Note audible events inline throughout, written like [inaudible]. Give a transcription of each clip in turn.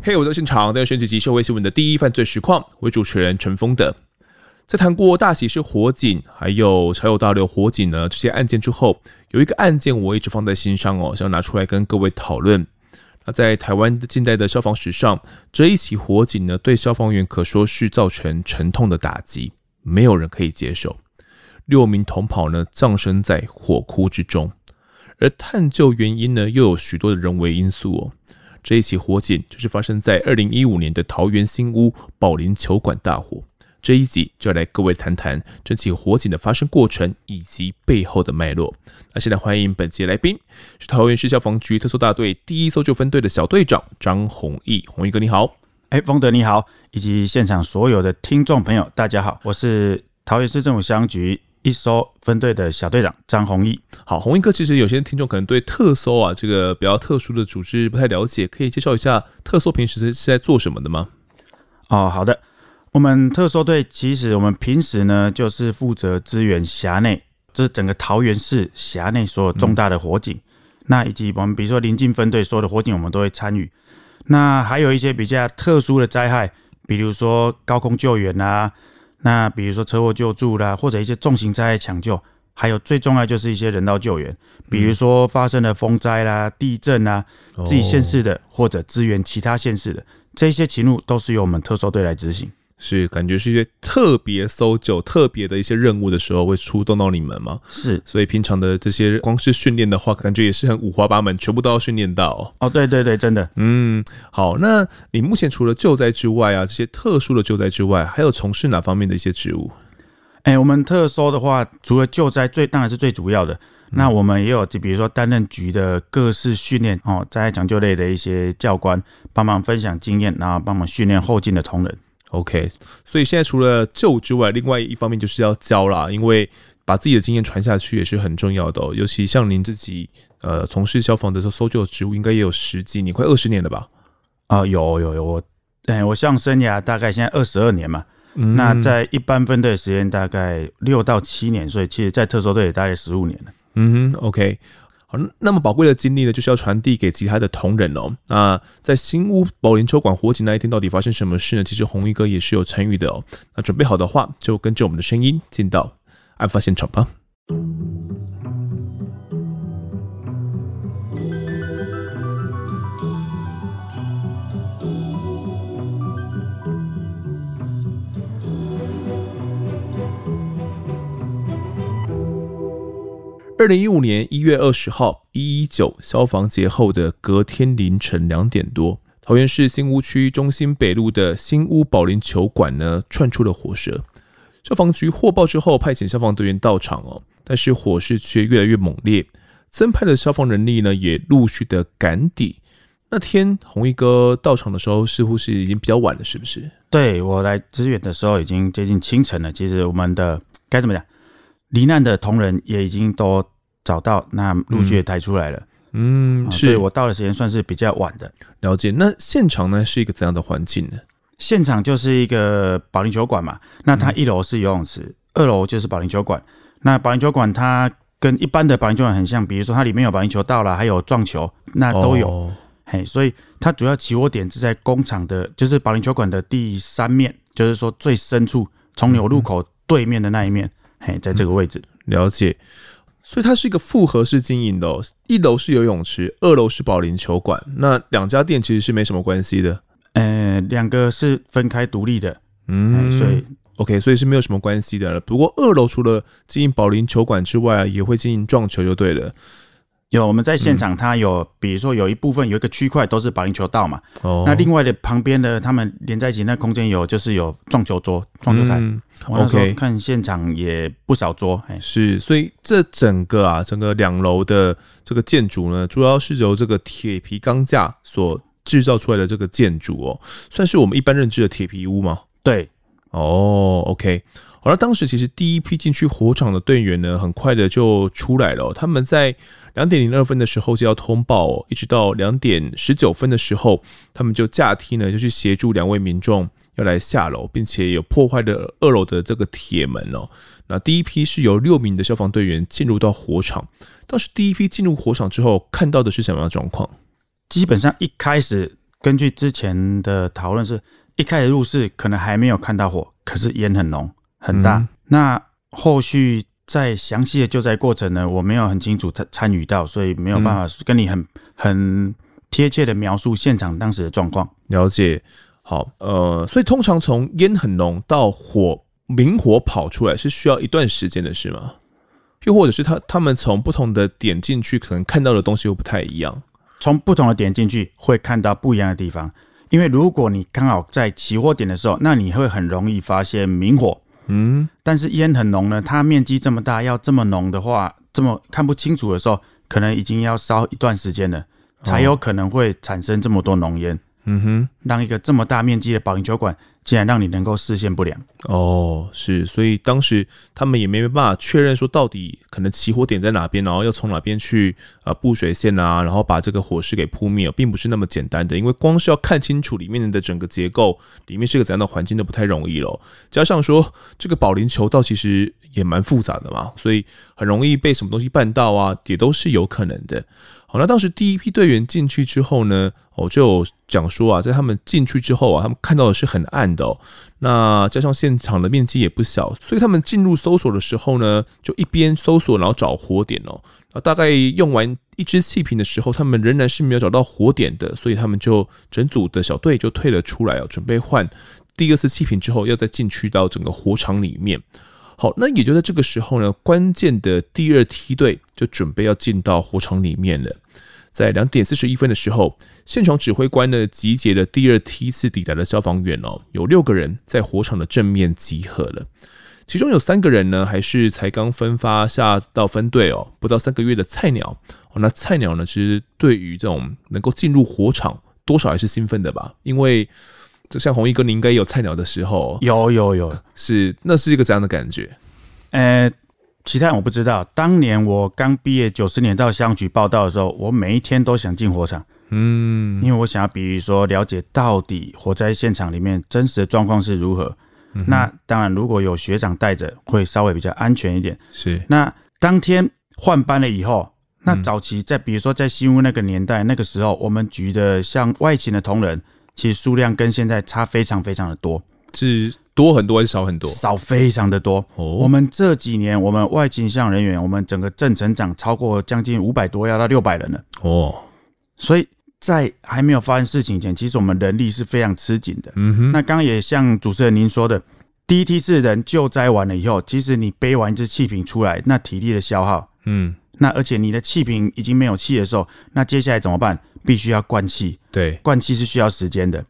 嘿，我在现场，在选举及社会新闻的第一犯罪实况，为主持人陈峰的。在谈过大喜事火警，还有茶友大流火警呢这些案件之后，有一个案件我一直放在心上哦，想拿出来跟各位讨论。那在台湾近代的消防史上，这一起火警呢，对消防员可说是造成沉痛的打击，没有人可以接受。六名同袍呢，葬身在火窟之中，而探究原因呢，又有许多的人为因素哦。这一起火警就是发生在二零一五年的桃园新屋保龄球馆大火。这一集就要来各位谈谈这起火警的发生过程以及背后的脉络。那现在欢迎本期来宾是桃园市消防局特搜大队第一搜救分队的小队长张弘毅，弘毅哥你好。哎，丰德你好，以及现场所有的听众朋友大家好，我是桃园市政府消防局。一搜分队的小队长张弘毅，好，弘毅哥，其实有些听众可能对特搜啊这个比较特殊的组织不太了解，可以介绍一下特搜平时是在做什么的吗？哦，好的，我们特搜队其实我们平时呢就是负责支援辖内，就是整个桃园市辖内所有重大的火警，嗯、那以及我们比如说邻近分队所有的火警，我们都会参与。那还有一些比较特殊的灾害，比如说高空救援啊。那比如说车祸救助啦，或者一些重型灾害抢救，还有最重要就是一些人道救援，比如说发生了风灾啦、地震啦，自己县市的或者支援其他县市的这些勤务，都是由我们特搜队来执行。是感觉是一些特别搜救、特别的一些任务的时候会出动到你们吗？是，所以平常的这些光是训练的话，感觉也是很五花八门，全部都要训练到。哦，对对对，真的。嗯，好，那你目前除了救灾之外啊，这些特殊的救灾之外，还有从事哪方面的一些职务？哎、欸，我们特搜的话，除了救灾最当然是最主要的，嗯、那我们也有就比如说担任局的各式训练哦，灾害抢救类的一些教官，帮忙分享经验，然后帮忙训练后进的同仁。OK，所以现在除了救之外，另外一方面就是要教啦，因为把自己的经验传下去也是很重要的哦。尤其像您自己，呃，从事消防的时候，搜救的职务应该也有十几年，快二十年了吧？啊、呃，有有有，我，哎，我像生涯大概现在二十二年嘛，嗯、那在一般分队的时间大概六到七年，所以其实在特搜队也大概十五年了。嗯哼，OK。好，那么宝贵的经历呢，就是要传递给其他的同仁哦。那在新屋保龄球馆火警那一天，到底发生什么事呢？其实红衣哥也是有参与的哦。那准备好的话，就跟着我们的声音进到案发现场吧。二零一五年一月二十号，一一九消防节后的隔天凌晨两点多，桃园市新屋区中心北路的新屋保龄球馆呢，窜出了火舌。消防局获报之后，派遣消防队员到场哦，但是火势却越来越猛烈，增派的消防人力呢，也陆续的赶抵。那天弘毅哥到场的时候，似乎是已经比较晚了，是不是？对，我来支援的时候，已经接近清晨了。其实我们的该怎么讲？罹难的同仁也已经都找到，那陆续也抬出来了。嗯，嗯，所以我到的时间算是比较晚的。了解。那现场呢是一个怎样的环境呢？现场就是一个保龄球馆嘛，那它一楼是游泳池，嗯、二楼就是保龄球馆。那保龄球馆它跟一般的保龄球馆很像，比如说它里面有保龄球道啦，还有撞球，那都有。哦、嘿，所以它主要起火点是在工厂的，就是保龄球馆的第三面，就是说最深处，从牛入口对面的那一面。嗯嘿，在这个位置、嗯、了解，所以它是一个复合式经营的、哦，一楼是游泳池，二楼是保龄球馆。那两家店其实是没什么关系的，呃，两个是分开独立的，嗯，所以 OK，所以是没有什么关系的了。不过二楼除了经营保龄球馆之外，也会经营撞球，就对了。有我们在现场，它有，比如说有一部分有一个区块都是保龄球道嘛，哦，那另外的旁边的他们连在一起，那空间有就是有撞球桌、撞球台。嗯、我那时候看现场也不少桌，哎，是，所以这整个啊，整个两楼的这个建筑呢，主要是由这个铁皮钢架所制造出来的这个建筑哦，算是我们一般认知的铁皮屋吗？对，哦，OK。而当时其实第一批进去火场的队员呢，很快的就出来了。他们在两点零二分的时候就要通报哦，一直到两点十九分的时候，他们就架梯呢就去协助两位民众要来下楼，并且有破坏了二楼的这个铁门哦。那第一批是由六名的消防队员进入到火场。当时第一批进入火场之后，看到的是什么样的状况？基本上一开始根据之前的讨论，是一开始入室可能还没有看到火，可是烟很浓很大。嗯、那后续在详细的救灾过程呢，我没有很清楚参参与到，所以没有办法跟你很很贴切的描述现场当时的状况。了解，好，呃，所以通常从烟很浓到火明火跑出来是需要一段时间的，是吗？又或者是他他们从不同的点进去，可能看到的东西又不太一样。从不同的点进去，会看到不一样的地方。因为如果你刚好在起火点的时候，那你会很容易发现明火。嗯，但是烟很浓呢，它面积这么大，要这么浓的话，这么看不清楚的时候，可能已经要烧一段时间了，才有可能会产生这么多浓烟。嗯哼，让一个这么大面积的保龄球馆。竟然让你能够视线不良哦，是，所以当时他们也没办法确认说到底可能起火点在哪边，然后要从哪边去啊布水线啊，然后把这个火势给扑灭，并不是那么简单的，因为光是要看清楚里面的整个结构，里面是个怎样的环境都不太容易喽。加上说这个保龄球道其实也蛮复杂的嘛，所以很容易被什么东西绊到啊，也都是有可能的。好，那当时第一批队员进去之后呢，我就讲说啊，在他们进去之后啊，他们看到的是很暗的哦。那加上现场的面积也不小，所以他们进入搜索的时候呢，就一边搜索，然后找火点哦。啊，大概用完一支气瓶的时候，他们仍然是没有找到火点的，所以他们就整组的小队就退了出来哦，准备换第二次气瓶之后，要再进去到整个火场里面。好，那也就在这个时候呢，关键的第二梯队就准备要进到火场里面了。在两点四十一分的时候，现场指挥官呢集结了第二梯次抵达的消防员哦，有六个人在火场的正面集合了，其中有三个人呢还是才刚分发下到分队哦，不到三个月的菜鸟哦。那菜鸟呢，其实对于这种能够进入火场，多少还是兴奋的吧，因为。就像弘毅哥，你应该有菜鸟的时候，有有有，是那是一个怎样的感觉？呃，其他人我不知道。当年我刚毕业，九十年到乡局报道的时候，我每一天都想进火场，嗯，因为我想要，比如说了解到底火灾现场里面真实的状况是如何。嗯、那当然，如果有学长带着，会稍微比较安全一点。是。那当天换班了以后，那早期在比如说在新屋那个年代，那个时候我们局的像外勤的同仁。其实数量跟现在差非常非常的多，是多很多还是少很多？少非常的多。哦，我们这几年，我们外勤向人员，我们整个正成长超过将近五百多，要到六百人了。哦，所以在还没有发生事情前，其实我们人力是非常吃紧的。嗯哼。那刚刚也像主持人您说的，第一梯次人救灾完了以后，其实你背完一只气瓶出来，那体力的消耗，嗯，那而且你的气瓶已经没有气的时候，那接下来怎么办？必须要灌气，对，灌气是需要时间的。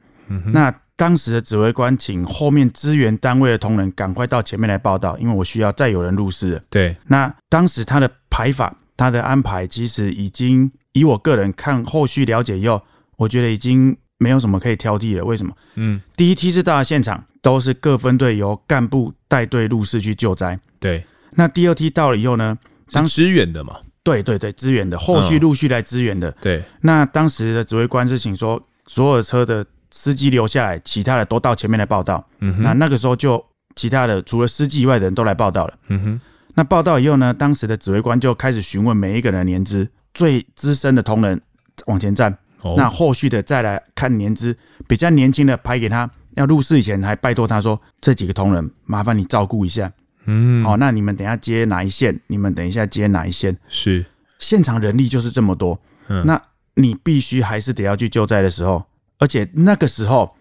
那当时的指挥官请后面支援单位的同仁赶快到前面来报道，因为我需要再有人入室。对，那当时他的排法，他的安排，其实已经以我个人看后续了解以后，我觉得已经没有什么可以挑剔了。为什么？嗯，第一梯次到了现场，都是各分队由干部带队入室去救灾。对，那第二梯到了以后呢，当支援的嘛。对对对，支援的，后续陆续来支援的。对，那当时的指挥官是请说，所有的车的司机留下来，其他的都到前面来报道。嗯哼，那那个时候就其他的除了司机以外的人都来报道了。嗯哼，那报道以后呢，当时的指挥官就开始询问每一个人的年资，最资深的同仁往前站。哦，那后续的再来看年资，比较年轻的排给他。要入室以前还拜托他说，这几个同仁麻烦你照顾一下。嗯，好，那你们等一下接哪一线？你们等一下接哪一线？是现场人力就是这么多，嗯，那你必须还是得要去救灾的时候，而且那个时候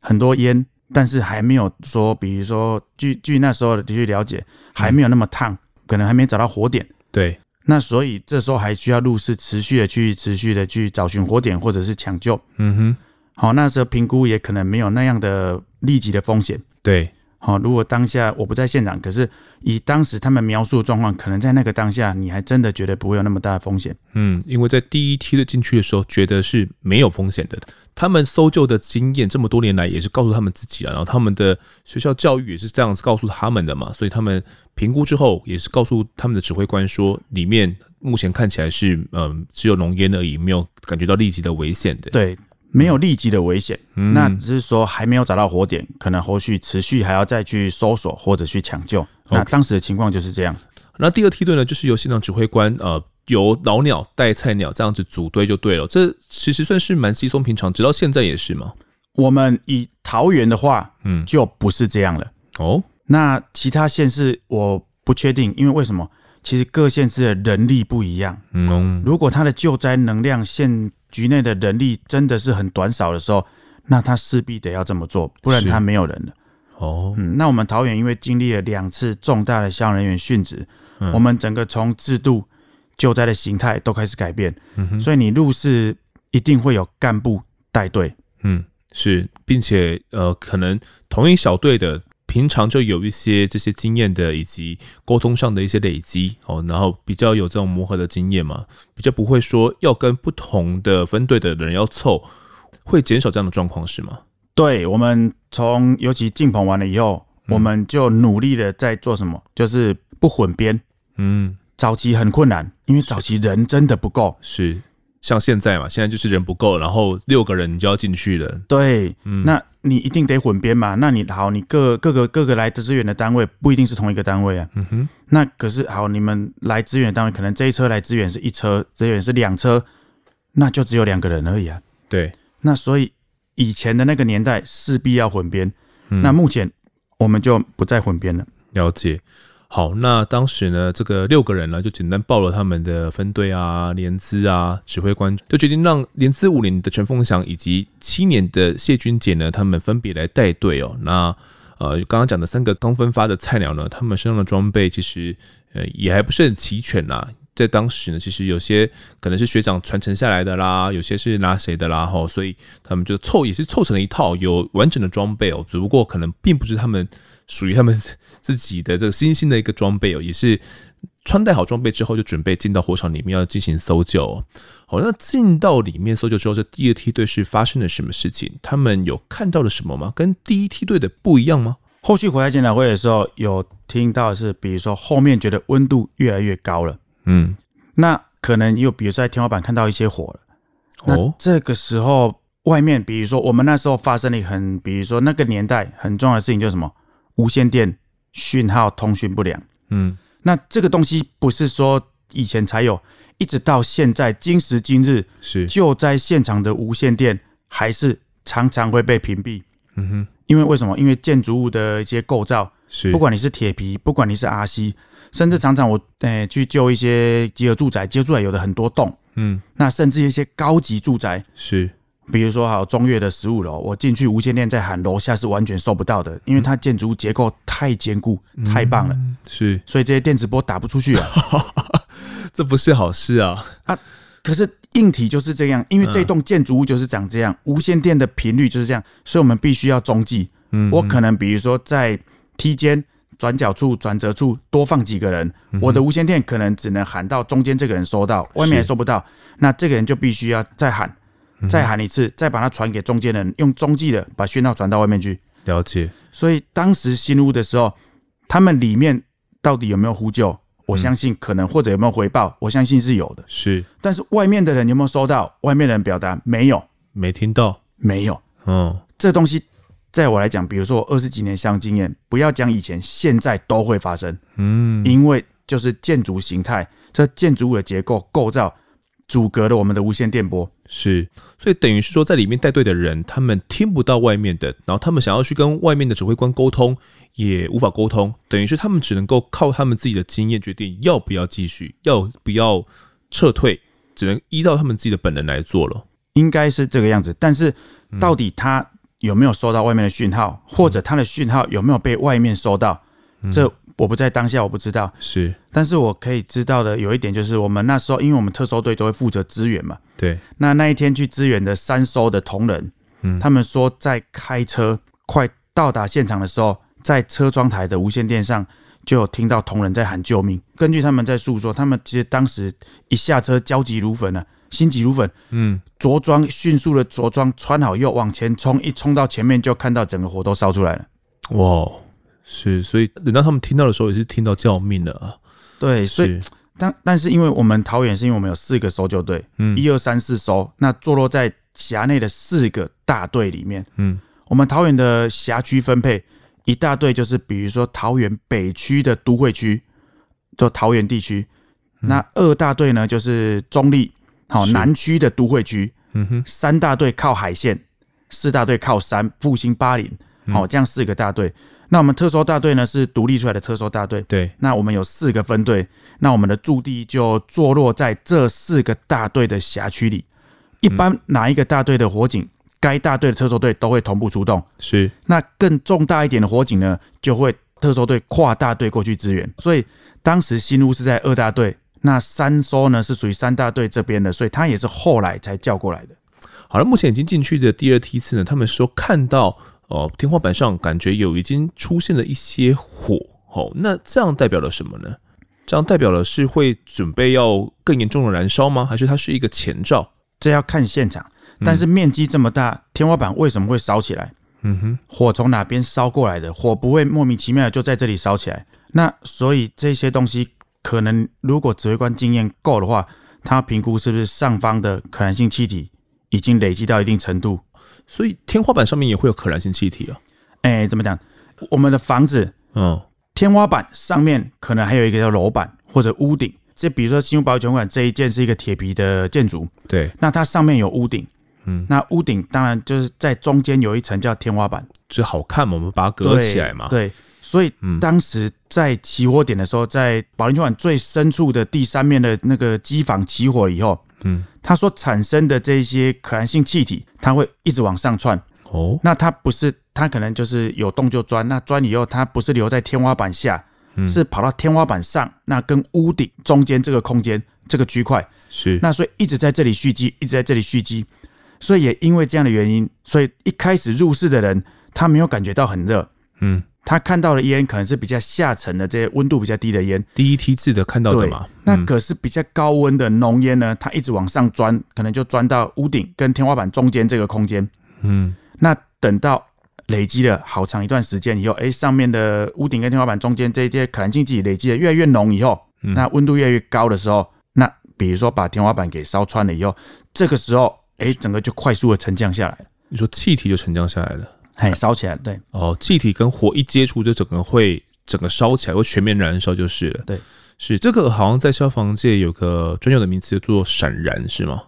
很多烟，但是还没有说，比如说据据那时候的去了解，还没有那么烫，可能还没找到火点。对，那所以这时候还需要入室持续的去持续的去找寻火点或者是抢救。嗯哼，好，那时候评估也可能没有那样的立即的风险。对。好，如果当下我不在现场，可是以当时他们描述的状况，可能在那个当下，你还真的觉得不会有那么大的风险。嗯，因为在第一梯的进去的时候，觉得是没有风险的。他们搜救的经验这么多年来，也是告诉他们自己了，然后他们的学校教育也是这样子告诉他们的嘛，所以他们评估之后，也是告诉他们的指挥官说，里面目前看起来是嗯只有浓烟而已，没有感觉到立即的危险的。对。没有立即的危险，嗯、那只是说还没有找到火点，可能后续持续还要再去搜索或者去抢救。那当时的情况就是这样。那第二梯队呢，就是由现场指挥官呃，由老鸟带菜鸟这样子组队就对了。这其实算是蛮稀松平常，直到现在也是嘛？我们以桃园的话，嗯，就不是这样了。哦，那其他县市我不确定，因为为什么？其实各县市的人力不一样。嗯，如果他的救灾能量，县局内的人力真的是很短少的时候，那他势必得要这么做，不然他没有人了。哦，嗯，那我们桃园因为经历了两次重大的消防人员殉职，嗯、我们整个从制度、救灾的形态都开始改变。所以你入市一定会有干部带队。嗯，是，并且呃，可能同一小队的。平常就有一些这些经验的，以及沟通上的一些累积哦，然后比较有这种磨合的经验嘛，比较不会说要跟不同的分队的人要凑，会减少这样的状况是吗？对，我们从尤其进棚完了以后，我们就努力的在做什么，嗯、就是不混编。嗯，早期很困难，因为早期人真的不够。是。像现在嘛，现在就是人不够，然后六个人你就要进去了。对，嗯，那你一定得混编嘛。那你好，你各各个各个来的支援的单位不一定是同一个单位啊。嗯哼。那可是好，你们来支援的单位可能这一车来支援是一车，支援是两车，那就只有两个人而已啊。对。那所以以前的那个年代势必要混编，嗯，那目前我们就不再混编了。了解。好，那当时呢，这个六个人呢，就简单报了他们的分队啊、连资啊、指挥官，就决定让连资五年的陈凤祥以及七年的谢君杰呢，他们分别来带队哦。那呃，刚刚讲的三个刚分发的菜鸟呢，他们身上的装备其实呃也还不是很齐全呐。在当时呢，其实有些可能是学长传承下来的啦，有些是拿谁的啦，吼，所以他们就凑也是凑成了一套有完整的装备哦，只不过可能并不是他们。属于他们自己的这个新兴的一个装备哦，也是穿戴好装备之后就准备进到火场里面要进行搜救。哦好，那进到里面搜救之后，这第二梯队是发生了什么事情？他们有看到了什么吗？跟第一梯队的不一样吗？后续回来检讨会的时候，有听到是，比如说后面觉得温度越来越高了，嗯，那可能又比如说在天花板看到一些火了。那这个时候外面，比如说我们那时候发生了很，比如说那个年代很重要的事情就是什么？无线电讯号通讯不良，嗯，那这个东西不是说以前才有，一直到现在今时今日，是。就在现场的无线电还是常常会被屏蔽，嗯哼，因为为什么？因为建筑物的一些构造，是。不管你是铁皮，不管你是 RC，甚至常常我诶、欸、去救一些集合住宅，集合住宅有的很多栋，嗯，那甚至一些高级住宅是。比如说，好中越的十五楼，我进去无线电在喊，楼下是完全收不到的，因为它建筑结构太坚固，太棒了，嗯、是，所以这些电磁波打不出去啊，[laughs] 这不是好事啊。啊！可是硬体就是这样，因为这栋建筑物就是长这样，无线电的频率就是这样，所以我们必须要中继。嗯，我可能比如说在梯间转角处、转折处多放几个人，我的无线电可能只能喊到中间这个人收到，外面还收不到，那这个人就必须要再喊。再喊一次，再把它传给中间人，用中继的把讯号传到外面去。了解。所以当时新屋的时候，他们里面到底有没有呼救？我相信可能，或者有没有回报？我相信是有的。是。但是外面的人有没有收到？外面的人表达没有，没听到，没有。嗯，这东西在我来讲，比如说我二十几年相关经验，不要讲以前，现在都会发生。嗯，因为就是建筑形态，这建筑物的结构构造。阻隔了我们的无线电波，是，所以等于是说，在里面带队的人，他们听不到外面的，然后他们想要去跟外面的指挥官沟通，也无法沟通，等于是他们只能够靠他们自己的经验决定要不要继续，要不要撤退，只能依照他们自己的本能来做了。应该是这个样子，但是到底他有没有收到外面的讯号，或者他的讯号有没有被外面收到，这？我不在当下，我不知道。是，但是我可以知道的有一点就是，我们那时候，因为我们特搜队都会负责支援嘛。对。那那一天去支援的三艘的同仁，嗯，他们说在开车快到达现场的时候，在车窗台的无线电上就有听到同仁在喊救命。根据他们在诉说，他们其实当时一下车焦急如焚啊，心急如焚。嗯。着装迅速的着装穿好又往前冲，一冲到前面就看到整个火都烧出来了。哇！是，所以等到他们听到的时候，也是听到叫命了啊。对，所以但但是因为我们桃园是因为我们有四个搜救队，嗯，一二三四搜，那坐落在辖内的四个大队里面，嗯，我们桃园的辖区分配，一大队就是比如说桃园北区的都会区，就桃园地区。那二大队呢，就是中立，好南区的都会区。嗯哼，三大队靠海线，四大队靠山，复兴八里，好这样四个大队。那我们特搜大队呢，是独立出来的特搜大队。对，那我们有四个分队，那我们的驻地就坐落在这四个大队的辖区里。一般哪一个大队的火警，该大队的特搜队都会同步出动。是，那更重大一点的火警呢，就会特搜队跨大队过去支援。所以当时新屋是在二大队。那三搜呢是属于三大队这边的，所以他也是后来才叫过来的。好了，目前已经进去的第二梯次呢，他们说看到哦天花板上感觉有已经出现了一些火，哦，那这样代表了什么呢？这样代表了是会准备要更严重的燃烧吗？还是它是一个前兆？这要看现场。但是面积这么大，天花板为什么会烧起来？嗯哼，火从哪边烧过来的？火不会莫名其妙的就在这里烧起来。那所以这些东西。可能如果指挥官经验够的话，他评估是不是上方的可燃性气体已经累积到一定程度，所以天花板上面也会有可燃性气体啊。哎，怎么讲？我们的房子，嗯，天花板上面可能还有一个叫楼板或者屋顶。这比如说新屋保有权管这一件是一个铁皮的建筑，对，那它上面有屋顶，嗯，那屋顶当然就是在中间有一层叫天花板，就好看嘛，我们把它隔起来嘛，对。对所以当时在起火点的时候，在保龄球馆最深处的第三面的那个机房起火以后，嗯，它所产生的这些可燃性气体，它会一直往上窜。哦，那它不是，它可能就是有洞就钻，那钻以后它不是留在天花板下，是跑到天花板上，那跟屋顶中间这个空间这个区块。是，那所以一直在这里蓄积，一直在这里蓄积，所以也因为这样的原因，所以一开始入室的人他没有感觉到很热，嗯。他看到的烟可能是比较下层的这些温度比较低的烟，第一梯次的看到的嘛。那可是比较高温的浓烟呢，它一直往上钻，可能就钻到屋顶跟天花板中间这个空间。嗯，那等到累积了好长一段时间以后，哎，上面的屋顶跟天花板中间这些可燃性气体累积的越来越浓以后，那温度越来越高的时候，那比如说把天花板给烧穿了以后，这个时候，哎，整个就快速的沉降下来了。你说气体就沉降下来了。哎，烧起来，对哦，气体跟火一接触，就整个会整个烧起来，会全面燃烧就是了。对，是这个，好像在消防界有个专有的名词叫做闪燃，是吗？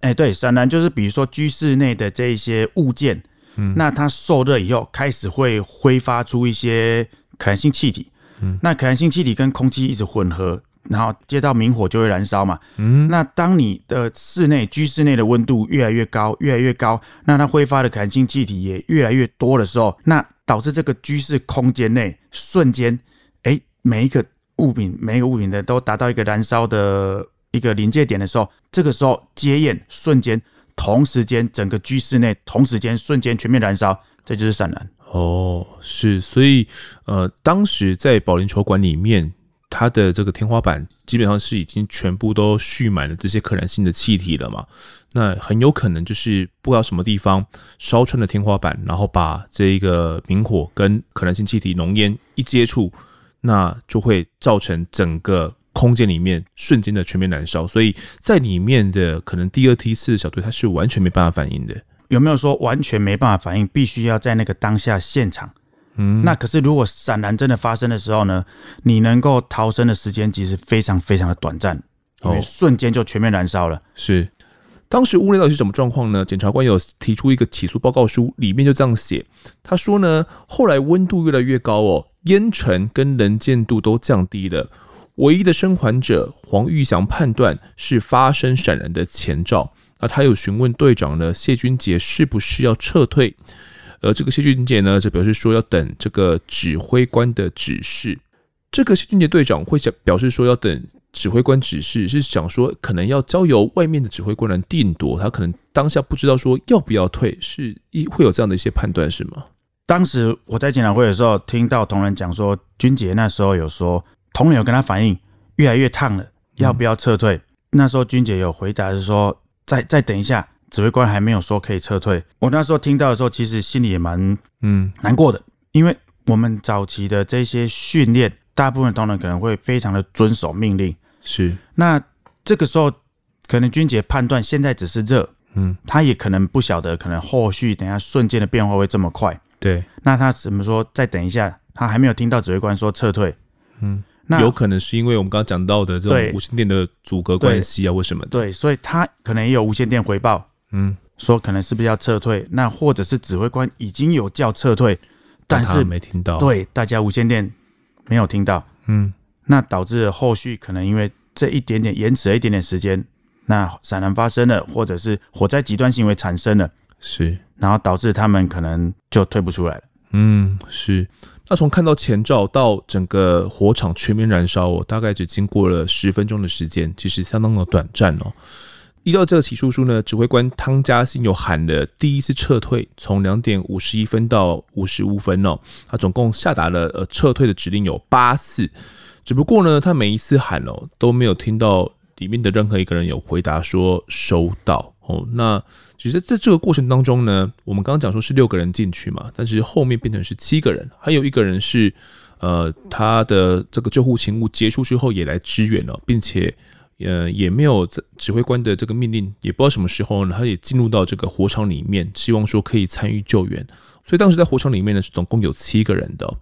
哎，对，闪燃就是比如说居室内的这一些物件，嗯，那它受热以后开始会挥发出一些可燃性气体，嗯，那可燃性气体跟空气一直混合。然后接到明火就会燃烧嘛，嗯，那当你的室内居室内的温度越来越高，越来越高，那它挥发的可燃性气体也越来越多的时候，那导致这个居室空间内瞬间，哎，每一个物品，每一个物品的都达到一个燃烧的一个临界点的时候，这个时候接焰瞬间，同时间整个居室内同时间瞬间全面燃烧，这就是闪燃。哦，是，所以呃，当时在保龄球馆里面。它的这个天花板基本上是已经全部都蓄满了这些可燃性的气体了嘛？那很有可能就是不知道什么地方烧穿了天花板，然后把这一个明火跟可燃性气体浓烟一接触，那就会造成整个空间里面瞬间的全面燃烧。所以在里面的可能第二梯次小队，它是完全没办法反应的。有没有说完全没办法反应？必须要在那个当下现场？嗯，那可是如果闪燃真的发生的时候呢，你能够逃生的时间其实非常非常的短暂，因为瞬间就全面燃烧了。哦。是，当时屋内到底是什么状况呢？检察官有提出一个起诉报告书，里面就这样写，他说呢，后来温度越来越高哦，烟尘跟能见度都降低了，唯一的生还者黄玉祥判断是发生闪燃的前兆。那他有询问队长呢谢君杰是不是要撤退。而这个谢俊杰呢，则表示说要等这个指挥官的指示。这个谢俊杰队长会想表示说要等指挥官指示，是想说可能要交由外面的指挥官来定夺。他可能当下不知道说要不要退，是一会有这样的一些判断，是吗？当时我在检讨会的时候，听到同仁讲说，君杰那时候有说，同仁有跟他反映越来越烫了，要不要撤退？嗯、那时候君杰有回答是说，再再等一下。指挥官还没有说可以撤退，我那时候听到的时候，其实心里也蛮嗯难过的，因为我们早期的这些训练，大部分同仁可能会非常的遵守命令，是。那这个时候，可能君杰判断现在只是热，嗯，他也可能不晓得，可能后续等一下瞬间的变化会这么快。对，那他怎么说？再等一下，他还没有听到指挥官说撤退。嗯，那有可能是因为我们刚刚讲到的这种无线电的阻隔关系啊，为什么？对，所以他可能也有无线电回报，嗯，说可能是不是要撤退？那或者是指挥官已经有叫撤退，但是没听到。对，大家无线电没有听到，嗯，那导致后续可能因为这一点点延迟了一点点时间。那闪燃发生了，或者是火灾极端行为产生了，是，然后导致他们可能就退不出来了。嗯，是。那从看到前兆到整个火场全面燃烧，哦，大概只经过了十分钟的时间，其实相当的短暂哦。依照这个起诉书呢，指挥官汤佳兴有喊了第一次撤退，从两点五十一分到五十五分哦，他总共下达了呃撤退的指令有八次，只不过呢，他每一次喊哦都没有听到。里面的任何一个人有回答说收到哦，那其实在这个过程当中呢，我们刚刚讲说是六个人进去嘛，但是后面变成是七个人，还有一个人是呃他的这个救护勤务结束之后也来支援了，并且呃也没有指挥官的这个命令，也不知道什么时候呢，他也进入到这个火场里面，希望说可以参与救援，所以当时在火场里面呢是总共有七个人的。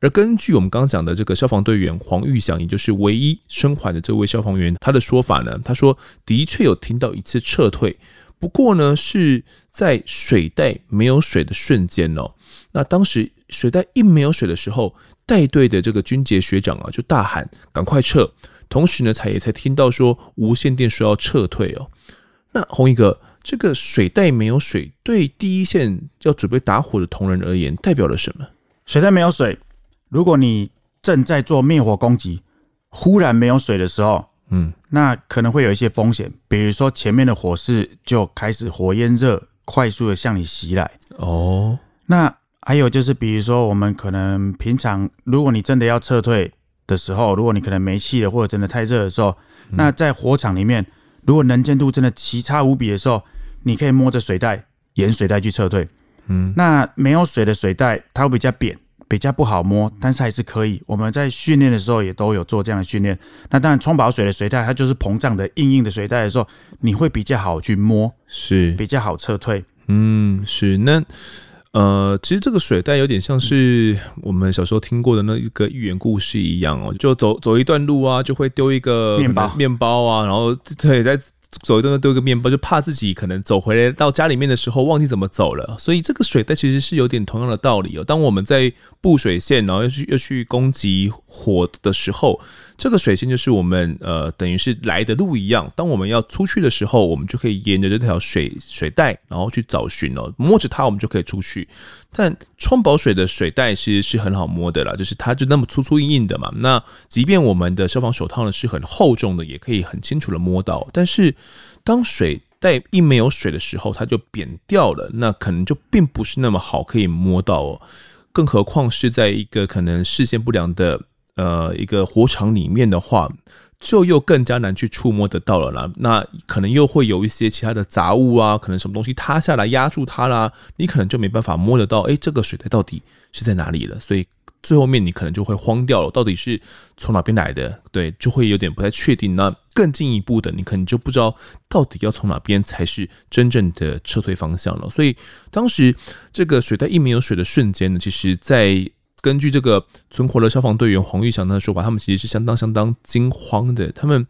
而根据我们刚刚讲的这个消防队员黄玉祥，也就是唯一生还的这位消防员，他的说法呢，他说的确有听到一次撤退，不过呢是在水袋没有水的瞬间哦。那当时水袋一没有水的时候，带队的这个军杰学长啊就大喊赶快撤，同时呢才也才听到说无线电说要撤退哦。那红一哥，这个水袋没有水，对第一线要准备打火的同仁而言，代表了什么？水袋没有水。如果你正在做灭火攻击，忽然没有水的时候，嗯，那可能会有一些风险，比如说前面的火势就开始火焰热，快速的向你袭来。哦，那还有就是，比如说我们可能平常，如果你真的要撤退的时候，如果你可能没气了，或者真的太热的时候，那在火场里面，如果能见度真的奇差无比的时候，你可以摸着水袋，沿水袋去撤退。嗯，那没有水的水袋，它会比较扁。比较不好摸，但是还是可以。我们在训练的时候也都有做这样的训练。那当然，冲饱水的水袋，它就是膨胀的硬硬的水袋的时候，你会比较好去摸，是比较好撤退。嗯，是。那呃，其实这个水袋有点像是我们小时候听过的那一个寓言故事一样哦，就走走一段路啊，就会丢一个面包面包啊，然后对在。走一段丢一个面包，就怕自己可能走回来到家里面的时候忘记怎么走了，所以这个水袋其实是有点同样的道理哦。当我们在布水线，然后要去要去攻击火的时候，这个水线就是我们呃等于是来的路一样。当我们要出去的时候，我们就可以沿着这条水水带，然后去找寻哦，摸着它我们就可以出去。但冲饱水的水袋其实是很好摸的啦，就是它就那么粗粗硬硬的嘛。那即便我们的消防手套呢是很厚重的，也可以很清楚的摸到。但是当水袋一没有水的时候，它就扁掉了，那可能就并不是那么好可以摸到哦。更何况是在一个可能视线不良的呃一个火场里面的话。就又更加难去触摸得到了啦，那可能又会有一些其他的杂物啊，可能什么东西塌下来压住它啦，你可能就没办法摸得到，哎，这个水袋到底是在哪里了？所以最后面你可能就会慌掉了，到底是从哪边来的？对，就会有点不太确定。那更进一步的，你可能就不知道到底要从哪边才是真正的撤退方向了。所以当时这个水袋一没有水的瞬间呢，其实在。根据这个存活的消防队员黄玉祥的说法，他们其实是相当相当惊慌的，他们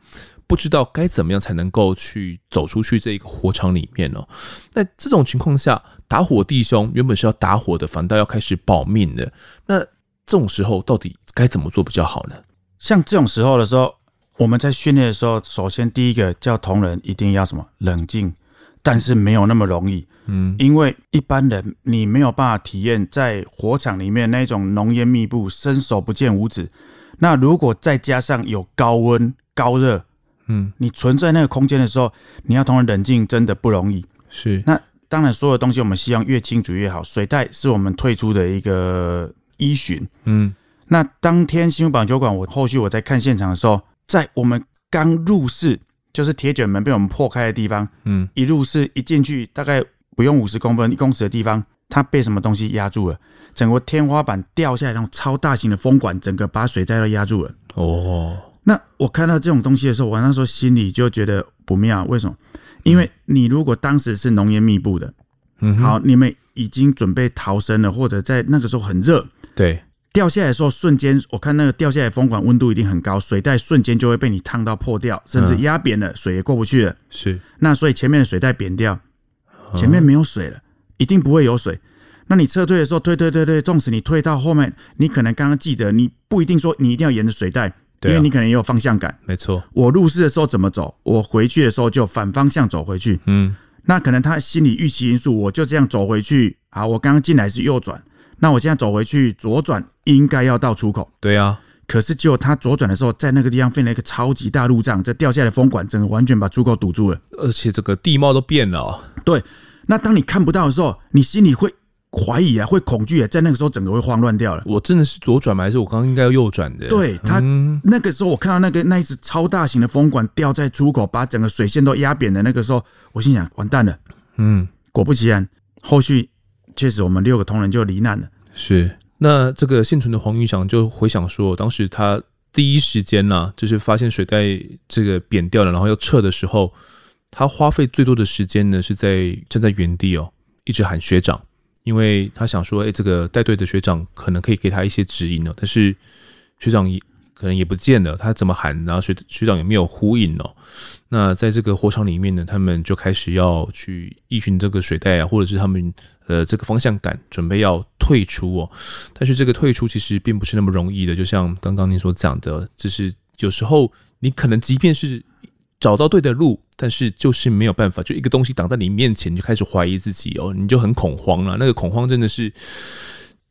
不知道该怎么样才能够去走出去这一个火场里面哦。那这种情况下，打火弟兄原本是要打火的，反倒要开始保命的。那这种时候到底该怎么做比较好呢？像这种时候的时候，我们在训练的时候，首先第一个叫同仁一定要什么冷静，但是没有那么容易。嗯，因为一般人你没有办法体验在火场里面那种浓烟密布、伸手不见五指。那如果再加上有高温高热，嗯，你存在那个空间的时候，你要同仁冷静，真的不容易。是。那当然，所有东西我们希望越清楚越好。水袋是我们退出的一个依循。嗯。那当天新榜酒馆，我后续我在看现场的时候，在我们刚入室，就是铁卷门被我们破开的地方，嗯，一入室一进去，大概。不用五十公分一公尺的地方，它被什么东西压住了？整个天花板掉下来那种超大型的风管，整个把水带都压住了。哦，那我看到这种东西的时候，我那时候心里就觉得不妙。为什么？因为你如果当时是浓烟密布的，嗯，好，你们已经准备逃生了，或者在那个时候很热，对，掉下来的时候瞬间，我看那个掉下来风管温度一定很高，水袋瞬间就会被你烫到破掉，甚至压扁了，水也过不去了。是，那所以前面的水袋扁掉，前面没有水了，一定不会有水。那你撤退的时候，退退退退，纵使你退到后面，你可能刚刚记得，你不一定说你一定要沿着水带，因为你可能也有方向感。没错，我入室的时候怎么走，我回去的时候就反方向走回去。嗯，那可能他心理预期因素，我就这样走回去。啊，我刚刚进来是右转，那我现在走回去左转，应该要到出口。对啊，可是就他左转的时候，在那个地方废了一个超级大路障，这掉下来的风管，整个完全把出口堵住了，而且这个地貌都变了哦。对，那当你看不到的时候，你心里会。怀疑啊，会恐惧啊，在那个时候整个会慌乱掉了。我真的是左转吗？还是我刚刚应该要右转的？对他、嗯、那个时候，我看到那个那一只超大型的风管掉在出口，把整个水线都压扁的那个时候，我心想完蛋了。嗯，果不其然，后续确实我们六个同仁就罹难了。是，那这个幸存的黄云祥就回想说，当时他第一时间呢、就是发现水带这个扁掉了，然后要撤的时候，他花费最多的时间呢，是在站在原地哦，一直喊学长。因为他想说，哎，这个带队的学长可能可以给他一些指引哦，但是学长也可能也不见了，他怎么喊，然后学学长也没有呼应哦。那在这个火场里面呢，他们就开始要去依循这个水带啊，或者是他们呃这个方向感，准备要退出哦。但是这个退出其实并不是那么容易的，就像刚刚您所讲的，就是有时候你可能即便是找到对的路。但是就是没有办法，就一个东西挡在你面前，你就开始怀疑自己哦，你就很恐慌了。那个恐慌真的是，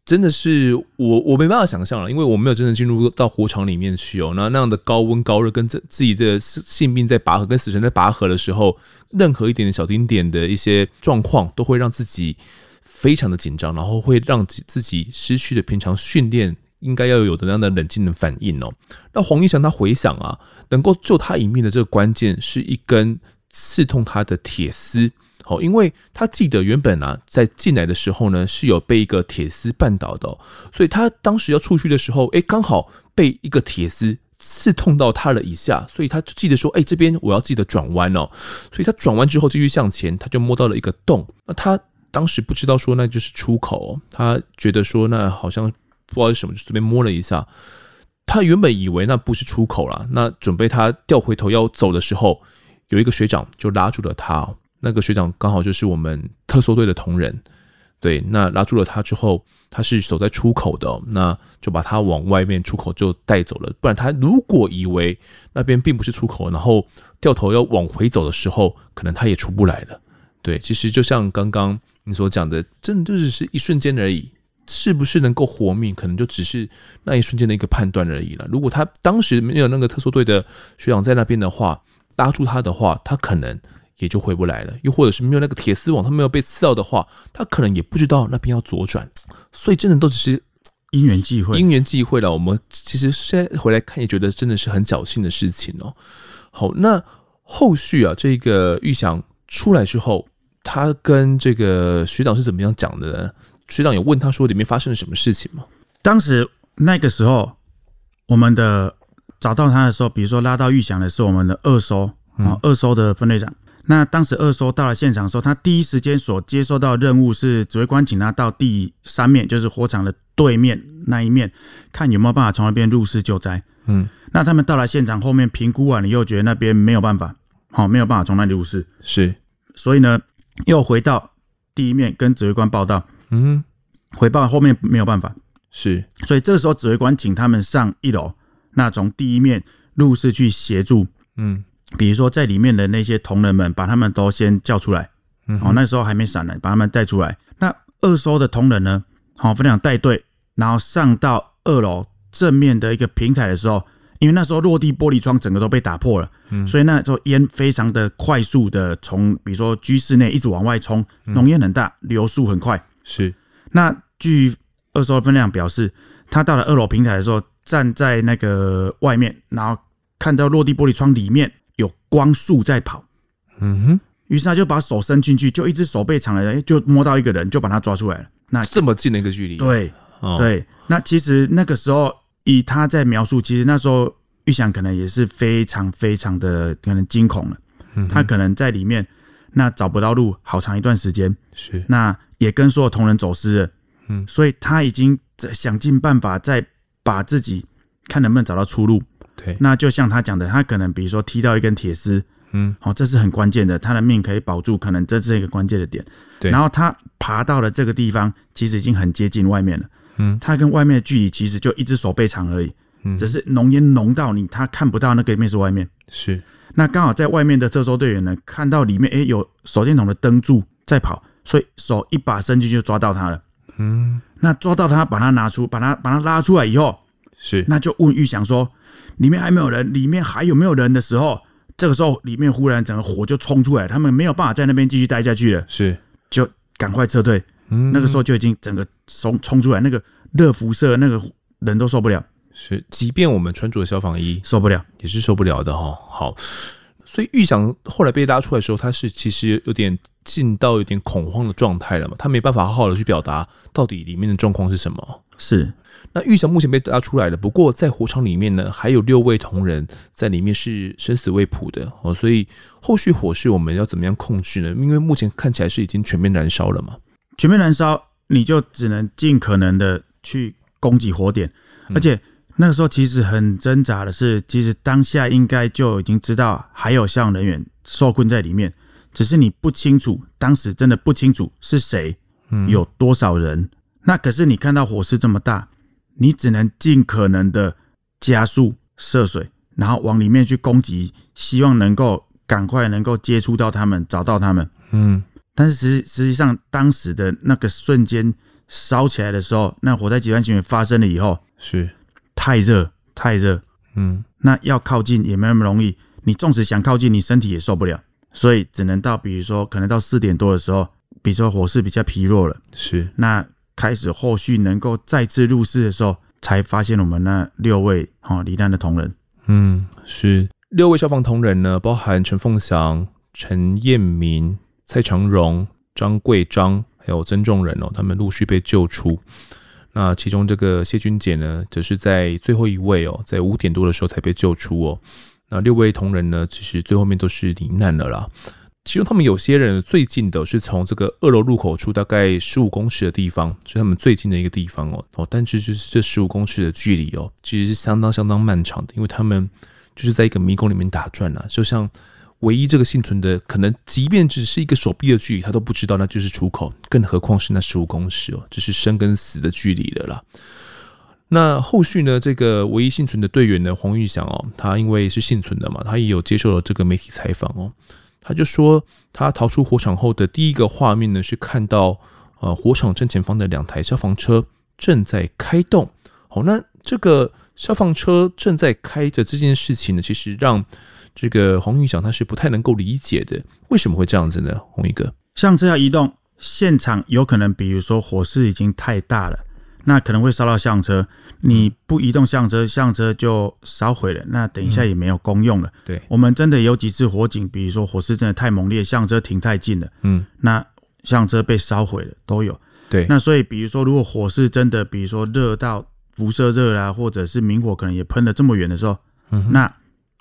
真的是我我没办法想象了，因为我没有真的进入到火场里面去哦。那那样的高温高热，跟自自己的性命在拔河，跟死神在拔河的时候，任何一点点小丁点的一些状况，都会让自己非常的紧张，然后会让自己失去了平常训练。应该要有的那样的冷静的反应哦。那黄玉祥他回想啊，能够救他一命的这个关键是一根刺痛他的铁丝。好，因为他记得原本啊，在进来的时候呢，是有被一个铁丝绊倒的，所以他当时要出去的时候，哎，刚好被一个铁丝刺痛到他了一下，所以他就记得说，哎，这边我要记得转弯哦。所以他转弯之后继续向前，他就摸到了一个洞。那他当时不知道说那就是出口，他觉得说那好像。不知道是什么，就随便摸了一下。他原本以为那不是出口了，那准备他掉回头要走的时候，有一个学长就拉住了他。那个学长刚好就是我们特搜队的同仁，对，那拉住了他之后，他是守在出口的，那就把他往外面出口就带走了。不然他如果以为那边并不是出口，然后掉头要往回走的时候，可能他也出不来了。对，其实就像刚刚你所讲的，真的就只是一瞬间而已。是不是能够活命，可能就只是那一瞬间的一个判断而已了。如果他当时没有那个特搜队的学长在那边的话，搭住他的话，他可能也就回不来了。又或者是没有那个铁丝网，他没有被刺到的话，他可能也不知道那边要左转。所以真的都只是因缘际会，因缘际会了。我们其实现在回来看，也觉得真的是很侥幸的事情哦。好，那后续啊，这个玉祥出来之后，他跟这个学长是怎么样讲的呢？学长有问他说里面发生了什么事情吗？当时那个时候，我们的找到他的时候，比如说拉到玉祥的是我们的二收啊，二收的分队长。那当时二搜到了现场的时候，他第一时间所接收到的任务是指挥官请他到第三面，就是火场的对面那一面，看有没有办法从那边入室救灾。嗯，那他们到了现场后面评估完你，又觉得那边没有办法，好，没有办法从那里入室，是，所以呢，又回到第一面跟指挥官报道。嗯，回报后面没有办法，是，所以这个时候指挥官请他们上一楼，那从第一面入室去协助，嗯，比如说在里面的那些同仁们，把他们都先叫出来，嗯，哦，那时候还没闪呢，把他们带出来。那二搜的同仁呢，好，分两带队，然后上到二楼正面的一个平台的时候，因为那时候落地玻璃窗整个都被打破了，嗯，所以那时候烟非常的快速的从，比如说居室内一直往外冲，浓烟很大，流速很快。是，那据二搜的分量表示，他到了二楼平台的时候，站在那个外面，然后看到落地玻璃窗里面有光速在跑，嗯哼，于是他就把手伸进去，就一只手背长的人就摸到一个人，就把他抓出来了。那这么近的一个距离，对，哦、对。那其实那个时候，以他在描述，其实那时候玉祥可能也是非常非常的可能惊恐了，他可能在里面那找不到路好长一段时间，是。那也跟所有同仁走失了，嗯，所以他已经在想尽办法在把自己看能不能找到出路。对，那就像他讲的，他可能比如说踢到一根铁丝，嗯，好，这是很关键的，他的命可以保住，可能这是一个关键的点。对，然后他爬到了这个地方，其实已经很接近外面了，嗯，他跟外面的距离其实就一只手背长而已，嗯，只是浓烟浓到你他看不到那个面是外面。是，那刚好在外面的特搜队员呢，看到里面诶有手电筒的灯柱在跑，所以手一把伸进去就抓到他了，嗯，那抓到他，把他拿出，把他把他拉出来以后，是，那就问玉祥说。里面还没有人，里面还有没有人的时候，这个时候里面忽然整个火就冲出来，他们没有办法在那边继续待下去了，是就赶快撤退。嗯，那个时候就已经整个冲冲出来，那个热辐射，那个人都受不了。是，即便我们穿着消防衣，受不了，也是受不了的哈。好，所以玉祥后来被拉出来的时候，他是其实有点进到有点恐慌的状态了嘛，他没办法好好的去表达到底里面的状况是什么。是。那玉祥目前被拉出来了，不过在火场里面呢，还有六位同仁在里面是生死未卜的哦，所以后续火势我们要怎么样控制呢？因为目前看起来是已经全面燃烧了嘛，全面燃烧，你就只能尽可能的去攻击火点，而且那个时候其实很挣扎的是，其实当下应该就已经知道还有消防人员受困在里面，只是你不清楚，当时真的不清楚是谁，有多少人，那可是你看到火势这么大。你只能尽可能的加速涉水，然后往里面去攻击，希望能够赶快能够接触到他们，找到他们。嗯，但是实实际上当时的那个瞬间烧起来的时候，那火灾极端行为发生了以后，是太热太热，嗯，那要靠近也没那么容易。你纵使想靠近，你身体也受不了，所以只能到比如说可能到四点多的时候，比如说火势比较疲弱了，是那。开始后续能够再次入室的时候，才发现我们那六位哈罹难的同仁。嗯，是六位消防同仁呢，包含陈凤祥、陈彦明、蔡长荣、张贵章，还有曾仲仁哦，他们陆续被救出。那其中这个谢君姐呢，则是在最后一位哦，在五点多的时候才被救出哦。那六位同仁呢，其实最后面都是罹难了啦。其中他们有些人最近的是从这个二楼入口处大概十五公尺的地方，是他们最近的一个地方哦哦，但是就是这十五公尺的距离哦，其实是相当相当漫长的，因为他们就是在一个迷宫里面打转啊，就像唯一这个幸存的，可能即便只是一个手臂的距离，他都不知道那就是出口，更何况是那十五公尺哦，这是生跟死的距离了啦。那后续呢，这个唯一幸存的队员呢，黄玉祥哦，他因为是幸存的嘛，他也有接受了这个媒体采访哦。他就说，他逃出火场后的第一个画面呢，是看到呃火场正前方的两台消防车正在开动。好，那这个消防车正在开着这件事情呢，其实让这个黄玉祥他是不太能够理解的。为什么会这样子呢？红衣哥，像这样移动，现场有可能，比如说火势已经太大了。那可能会烧到消防车，你不移动消防车，相车就烧毁了。那等一下也没有功用了。嗯、对，我们真的有几次火警，比如说火势真的太猛烈，消防车停太近了，嗯，那消防车被烧毁了都有。对，那所以比如说如果火势真的，比如说热到辐射热啦，或者是明火可能也喷得这么远的时候，嗯，那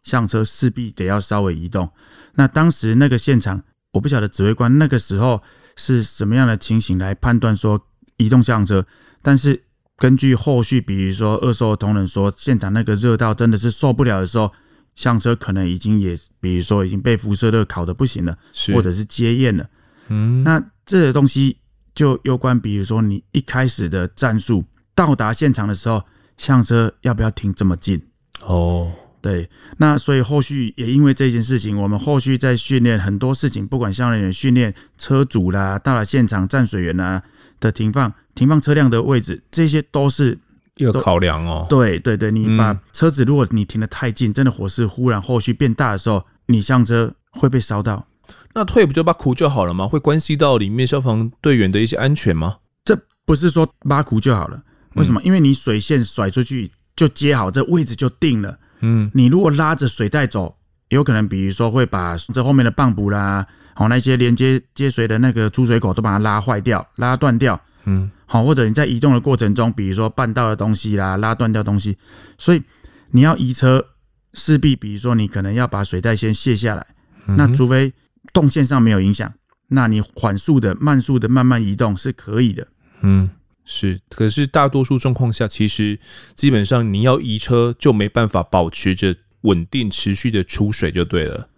消防车势必得要稍微移动。那当时那个现场，我不晓得指挥官那个时候是什么样的情形来判断说移动消防车。但是根据后续，比如说二手同仁说，现场那个热到真的是受不了的时候，相车可能已经也，比如说已经被辐射热烤的不行了，或者是接焰了。嗯，那这些东西就有关，比如说你一开始的战术，到达现场的时候，相车要不要停这么近？哦，对，那所以后续也因为这件事情，我们后续在训练很多事情，不管消防人员训练车主啦，到了现场站水员啦的停放。停放车辆的位置，这些都是一个考量哦。对对对，你把车子，如果你停得太近，真的火势忽然后续变大的时候，你上车会被烧到。那退不就把苦就好了吗？会关系到里面消防队员的一些安全吗？这不是说挖苦就好了。为什么？因为你水线甩出去就接好，这位置就定了。嗯，你如果拉着水带走，有可能比如说会把这后面的泵浦啦，好那些连接接水的那个出水口都把它拉坏掉、拉断掉。嗯。好，或者你在移动的过程中，比如说绊到的东西啦，拉断掉东西，所以你要移车，势必比如说你可能要把水袋先卸下来。嗯、那除非动线上没有影响，那你缓速的、慢速的慢慢移动是可以的。嗯，是。可是大多数状况下，其实基本上你要移车就没办法保持着稳定、持续的出水就对了。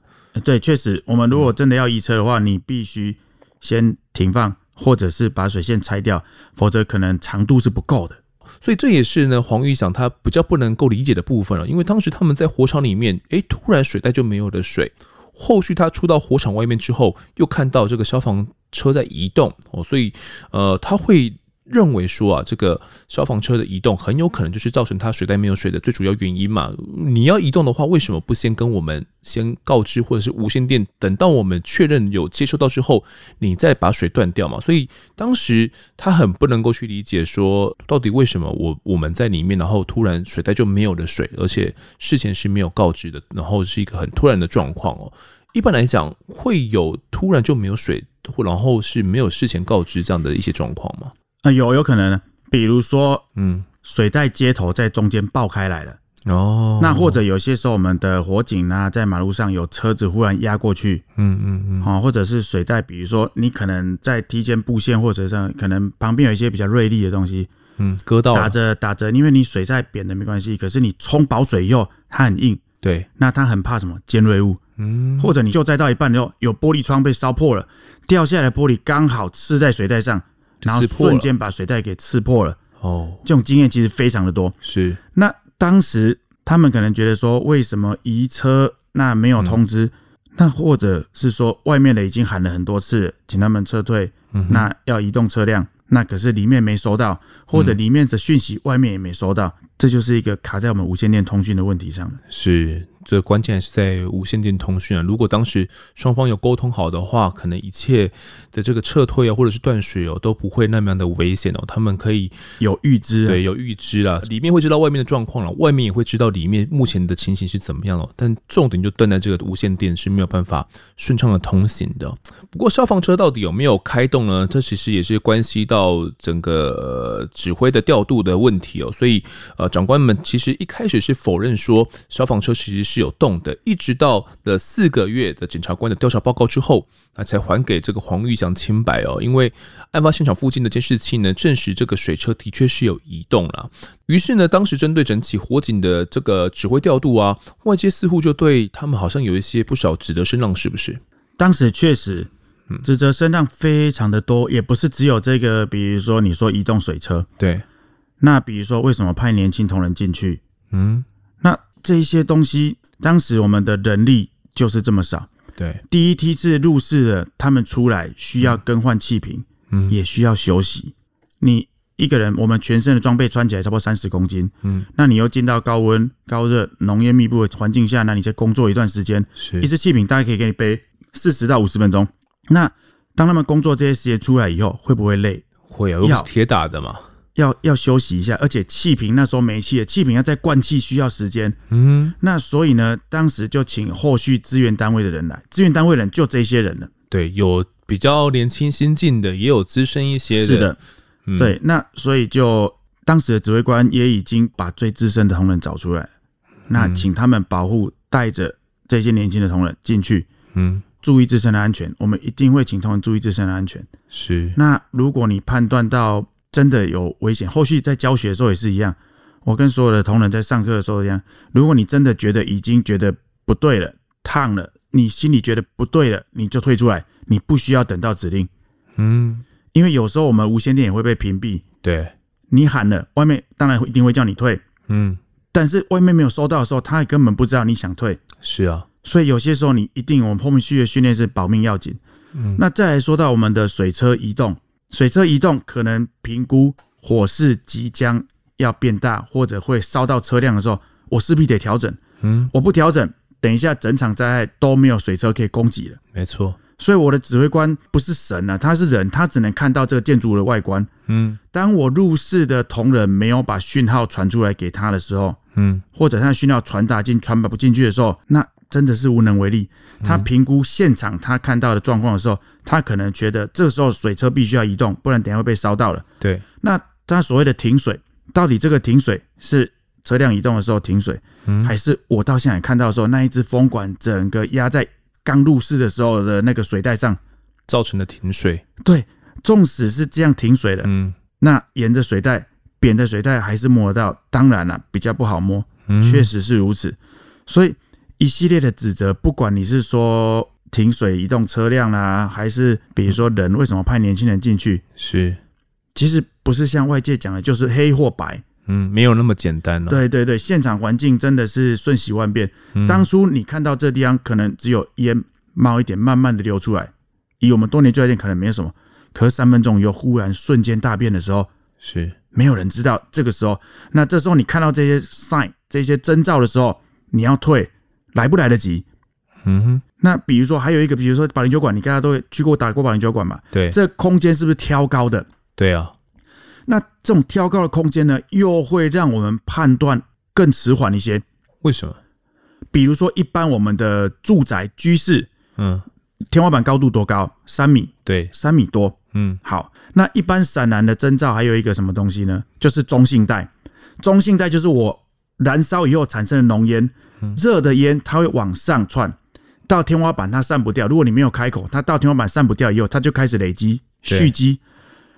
对，确实，我们如果真的要移车的话，你必须先停放，或者是把水线拆掉，否则可能长度是不够的。所以这也是呢，黄玉祥他比较不能够理解的部分了。因为当时他们在火场里面，诶，突然水袋就没有了水。后续他出到火场外面之后，又看到这个消防车在移动哦，所以呃，他会。认为说啊，这个消防车的移动很有可能就是造成它水袋没有水的最主要原因嘛。你要移动的话，为什么不先跟我们先告知，或者是无线电等到我们确认有接收到之后，你再把水断掉嘛？所以当时他很不能够去理解说，到底为什么我我们在里面，然后突然水袋就没有了水，而且事前是没有告知的，然后是一个很突然的状况哦。一般来讲，会有突然就没有水，然后是没有事前告知这样的一些状况吗？啊，有有可能，比如说，嗯，水带接头在中间爆开来了，哦，那或者有些时候我们的火警呢，在马路上有车子忽然压过去，嗯嗯嗯，好，或者是水带，比如说你可能在梯间布线，或者是可能旁边有一些比较锐利的东西，嗯，割到打着打着，因为你水在扁的没关系，可是你冲饱水以后它很硬，对，那它很怕什么？尖锐物，嗯，或者你救灾到一半以后有玻璃窗被烧破了，掉下来的玻璃刚好刺在水带上。然后瞬间把水袋给刺破了哦，这种经验其实非常的多。是，那当时他们可能觉得说，为什么移车那没有通知？那或者是说，外面的已经喊了很多次，请他们撤退，那要移动车辆，那可是里面没收到，或者里面的讯息外面也没收到，这就是一个卡在我们无线电通讯的问题上了。是。这关键还是在无线电通讯啊！如果当时双方有沟通好的话，可能一切的这个撤退啊，或者是断水哦，都不会那么样的危险哦。他们可以有预知，对，有预知啦，里面会知道外面的状况了，外面也会知道里面目前的情形是怎么样了。但重点就断在这个无线电是没有办法顺畅的通行的。不过消防车到底有没有开动呢？这其实也是关系到整个指挥的调度的问题哦。所以呃，长官们其实一开始是否认说消防车其实是。有动的，一直到了四个月的检察官的调查报告之后，那才还给这个黄玉祥清白哦。因为案发现场附近的监视器呢，证实这个水车的确是有移动了。于是呢，当时针对整起火警的这个指挥调度啊，外界似乎就对他们好像有一些不少指责声浪，是不是？当时确实，指责声浪非常的多，也不是只有这个，比如说你说移动水车，对，那比如说为什么派年轻同仁进去？嗯，那这些东西。当时我们的人力就是这么少，对，第一梯次入室的，他们出来需要更换气瓶，嗯，也需要休息。你一个人，我们全身的装备穿起来差不多三十公斤，嗯，那你又进到高温、高热、浓烟密布的环境下，那你再工作一段时间，是，一支气瓶大概可以给你背四十到五十分钟。那当他们工作这些时间出来以后，会不会累？会啊，又是铁打的嘛。要要休息一下，而且气瓶那时候没气了，气瓶要再灌气需要时间。嗯，那所以呢，当时就请后续支援单位的人来，支援单位人就这些人了。对，有比较年轻新进的，也有资深一些的。是的，嗯、对，那所以就当时的指挥官也已经把最资深的同仁找出来，那请他们保护带着这些年轻的同仁进去，嗯，注意自身的安全。我们一定会请同仁注意自身的安全。是，那如果你判断到。真的有危险，后续在教学的时候也是一样。我跟所有的同仁在上课的时候一样。如果你真的觉得已经觉得不对了，烫了，你心里觉得不对了，你就退出来，你不需要等到指令。嗯，因为有时候我们无线电也会被屏蔽。对，你喊了，外面当然一定会叫你退。嗯，但是外面没有收到的时候，他也根本不知道你想退。是啊，所以有些时候你一定，我们后面需要训练是保命要紧。嗯，那再来说到我们的水车移动。水车移动可能评估火势即将要变大，或者会烧到车辆的时候，我势必得调整。嗯，我不调整，等一下整场灾害都没有水车可以攻击了。没错，所以我的指挥官不是神啊，他是人，他只能看到这个建筑物的外观。嗯，当我入室的同仁没有把讯号传出来给他的时候，嗯，或者他的讯号传达进传达不进去的时候，那。真的是无能为力。他评估现场他看到的状况的时候，他可能觉得这时候水车必须要移动，不然等下会被烧到了。对，那他所谓的停水，到底这个停水是车辆移动的时候停水，还是我到现场看到的时候那一只风管整个压在刚入室的时候的那个水带上造成的停水。对，纵使是这样停水的，嗯，那沿着水带扁的水带还是摸得到，当然了、啊，比较不好摸，嗯，确实是如此。所以一系列的指责，不管你是说停水移动车辆啦、啊，还是比如说人为什么派年轻人进去，是，其实不是像外界讲的，就是黑或白。嗯，没有那么简单了、哦。对对对，现场环境真的是瞬息万变。嗯、当初你看到这地方可能只有烟冒一点，慢慢的流出来，以我们多年就业店可能没有什么。可是三分钟以后，忽然瞬间大变的时候，是没有人知道。这个时候，那这时候你看到这些 sign 这些征兆的时候，你要退来不来得及？嗯哼。那比如说还有一个，比如说保龄球馆，你大家都会去过打过保龄球馆嘛？对。这空间是不是挑高的？对啊。那这种挑高的空间呢，又会让我们判断更迟缓一些。为什么？比如说，一般我们的住宅居室，嗯，天花板高度多高？三米。对，三米多。嗯，好。那一般闪燃的征兆还有一个什么东西呢？就是中性带。中性带就是我燃烧以后产生的浓烟，热的烟它会往上窜，到天花板它散不掉。如果你没有开口，它到天花板散不掉以后，它就开始累积蓄积。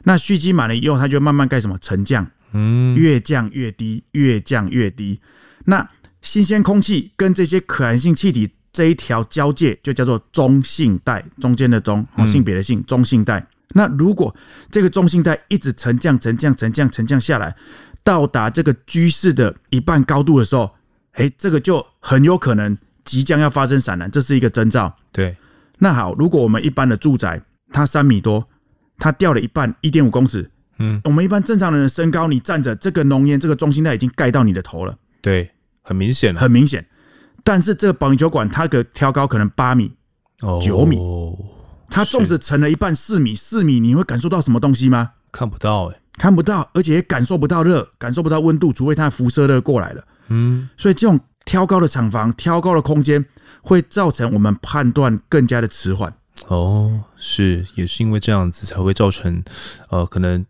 那蓄积满了以后，它就慢慢盖什么沉降，嗯，越降越低，越降越低。那新鲜空气跟这些可燃性气体这一条交界就叫做中性带，中间的中，哦，性别的性，中性带。那如果这个中性带一直沉降、沉降、沉降、沉降下来，到达这个居室的一半高度的时候，哎，这个就很有可能即将要发生闪燃，这是一个征兆。对。那好，如果我们一般的住宅，它三米多。它掉了一半，一点五公尺。嗯，我们一般正常人的身高，你站着，这个浓烟，这个中心带已经盖到你的头了。对，很明显，很明显。但是这个保龄球馆，它的挑高可能八米、九米，它纵使沉了一半四米，四米，你会感受到什么东西吗？看不到，哎，看不到，而且也感受不到热，感受不到温度，除非它辐射热过来了。嗯，所以这种挑高的厂房、挑高的空间，会造成我们判断更加的迟缓。哦，是，也是因为这样子才会造成，呃，可能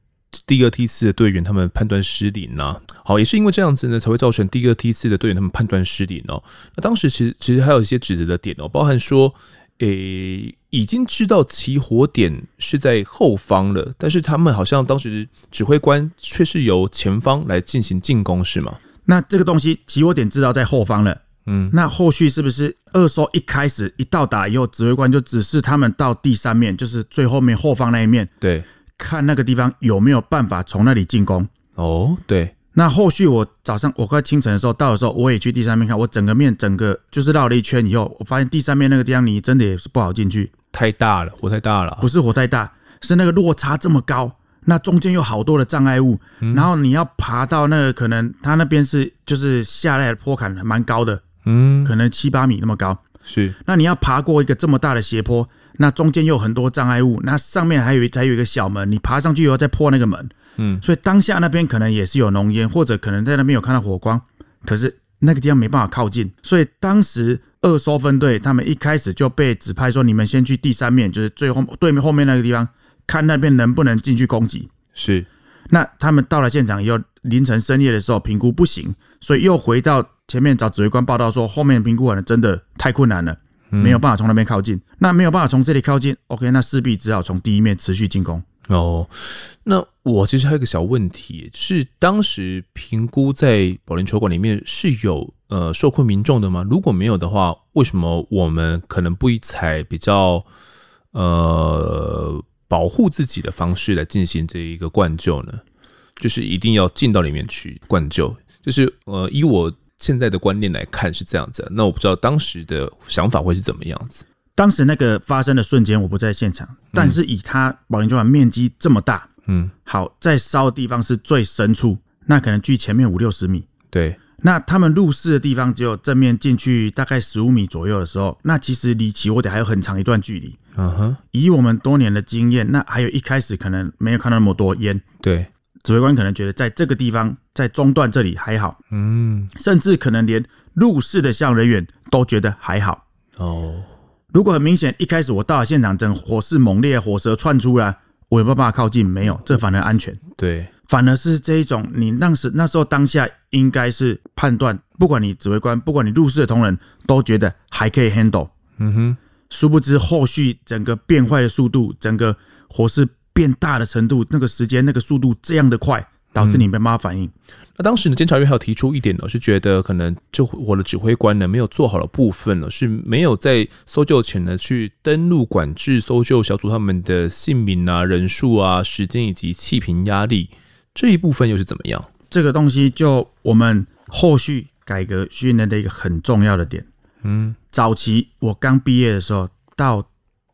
第二梯次的队员他们判断失灵呐、啊。好，也是因为这样子呢，才会造成第二梯次的队员他们判断失灵哦。那当时其实其实还有一些指责的点哦，包含说，诶、欸，已经知道起火点是在后方了，但是他们好像当时指挥官却是由前方来进行进攻，是吗？那这个东西起火点知道在后方了。嗯，那后续是不是二艘一开始一到达以后，指挥官就指示他们到第三面，就是最后面后方那一面，对，看那个地方有没有办法从那里进攻。哦，对。那后续我早上我快清晨的时候到的时候，我也去第三面看，我整个面整个就是绕了一圈以后，我发现第三面那个地方你真的也是不好进去，太大了，火太大了。不是火太大，是那个落差这么高。那中间有好多的障碍物，然后你要爬到那个可能他那边是就是下来的坡坎蛮高的。嗯，可能七八米那么高，是。那你要爬过一个这么大的斜坡，那中间又有很多障碍物，那上面还有还有一个小门，你爬上去以后再破那个门，嗯，所以当下那边可能也是有浓烟，或者可能在那边有看到火光，可是那个地方没办法靠近，所以当时二搜分队他们一开始就被指派说，你们先去第三面，就是最后对面后面那个地方，看那边能不能进去攻击。是。那他们到了现场以后，凌晨深夜的时候评估不行，所以又回到。前面找指挥官报道说，后面评估可能，真的太困难了，没有办法从那边靠近。嗯、那没有办法从这里靠近，OK，那势必只好从第一面持续进攻。哦，那我其实还有一个小问题，是当时评估在保龄球馆里面是有呃受困民众的吗？如果没有的话，为什么我们可能不以采比较呃保护自己的方式来进行这一个灌救呢？就是一定要进到里面去灌救，就是呃以我。现在的观念来看是这样子，那我不知道当时的想法会是怎么样子。当时那个发生的瞬间我不在现场，但是以它保龄球馆面积这么大，嗯，好，在烧的地方是最深处，那可能距前面五六十米。对，那他们入室的地方只有正面进去大概十五米左右的时候，那其实离起火点还有很长一段距离。嗯哼，以我们多年的经验，那还有一开始可能没有看到那么多烟。对。指挥官可能觉得在这个地方，在中段这里还好，嗯，甚至可能连入室的消防人员都觉得还好。哦，如果很明显，一开始我到了现场，整火势猛烈，火舌窜出来，我有没有办法靠近？没有，这反而安全。对，反而是这一种，你当时那时候当下应该是判断，不管你指挥官，不管你入室的同仁，都觉得还可以 handle。嗯哼，殊不知后续整个变坏的速度，整个火势变大的程度，那个时间、那个速度这样的快，导致你没办法反应。嗯、那当时呢，监察院还有提出一点呢，是觉得可能救火的指挥官呢没有做好的部分呢，是没有在搜救前呢去登录管制搜救小组他们的姓名啊、人数啊、时间以及气瓶压力这一部分又是怎么样？这个东西就我们后续改革训练的一个很重要的点。嗯，早期我刚毕业的时候，到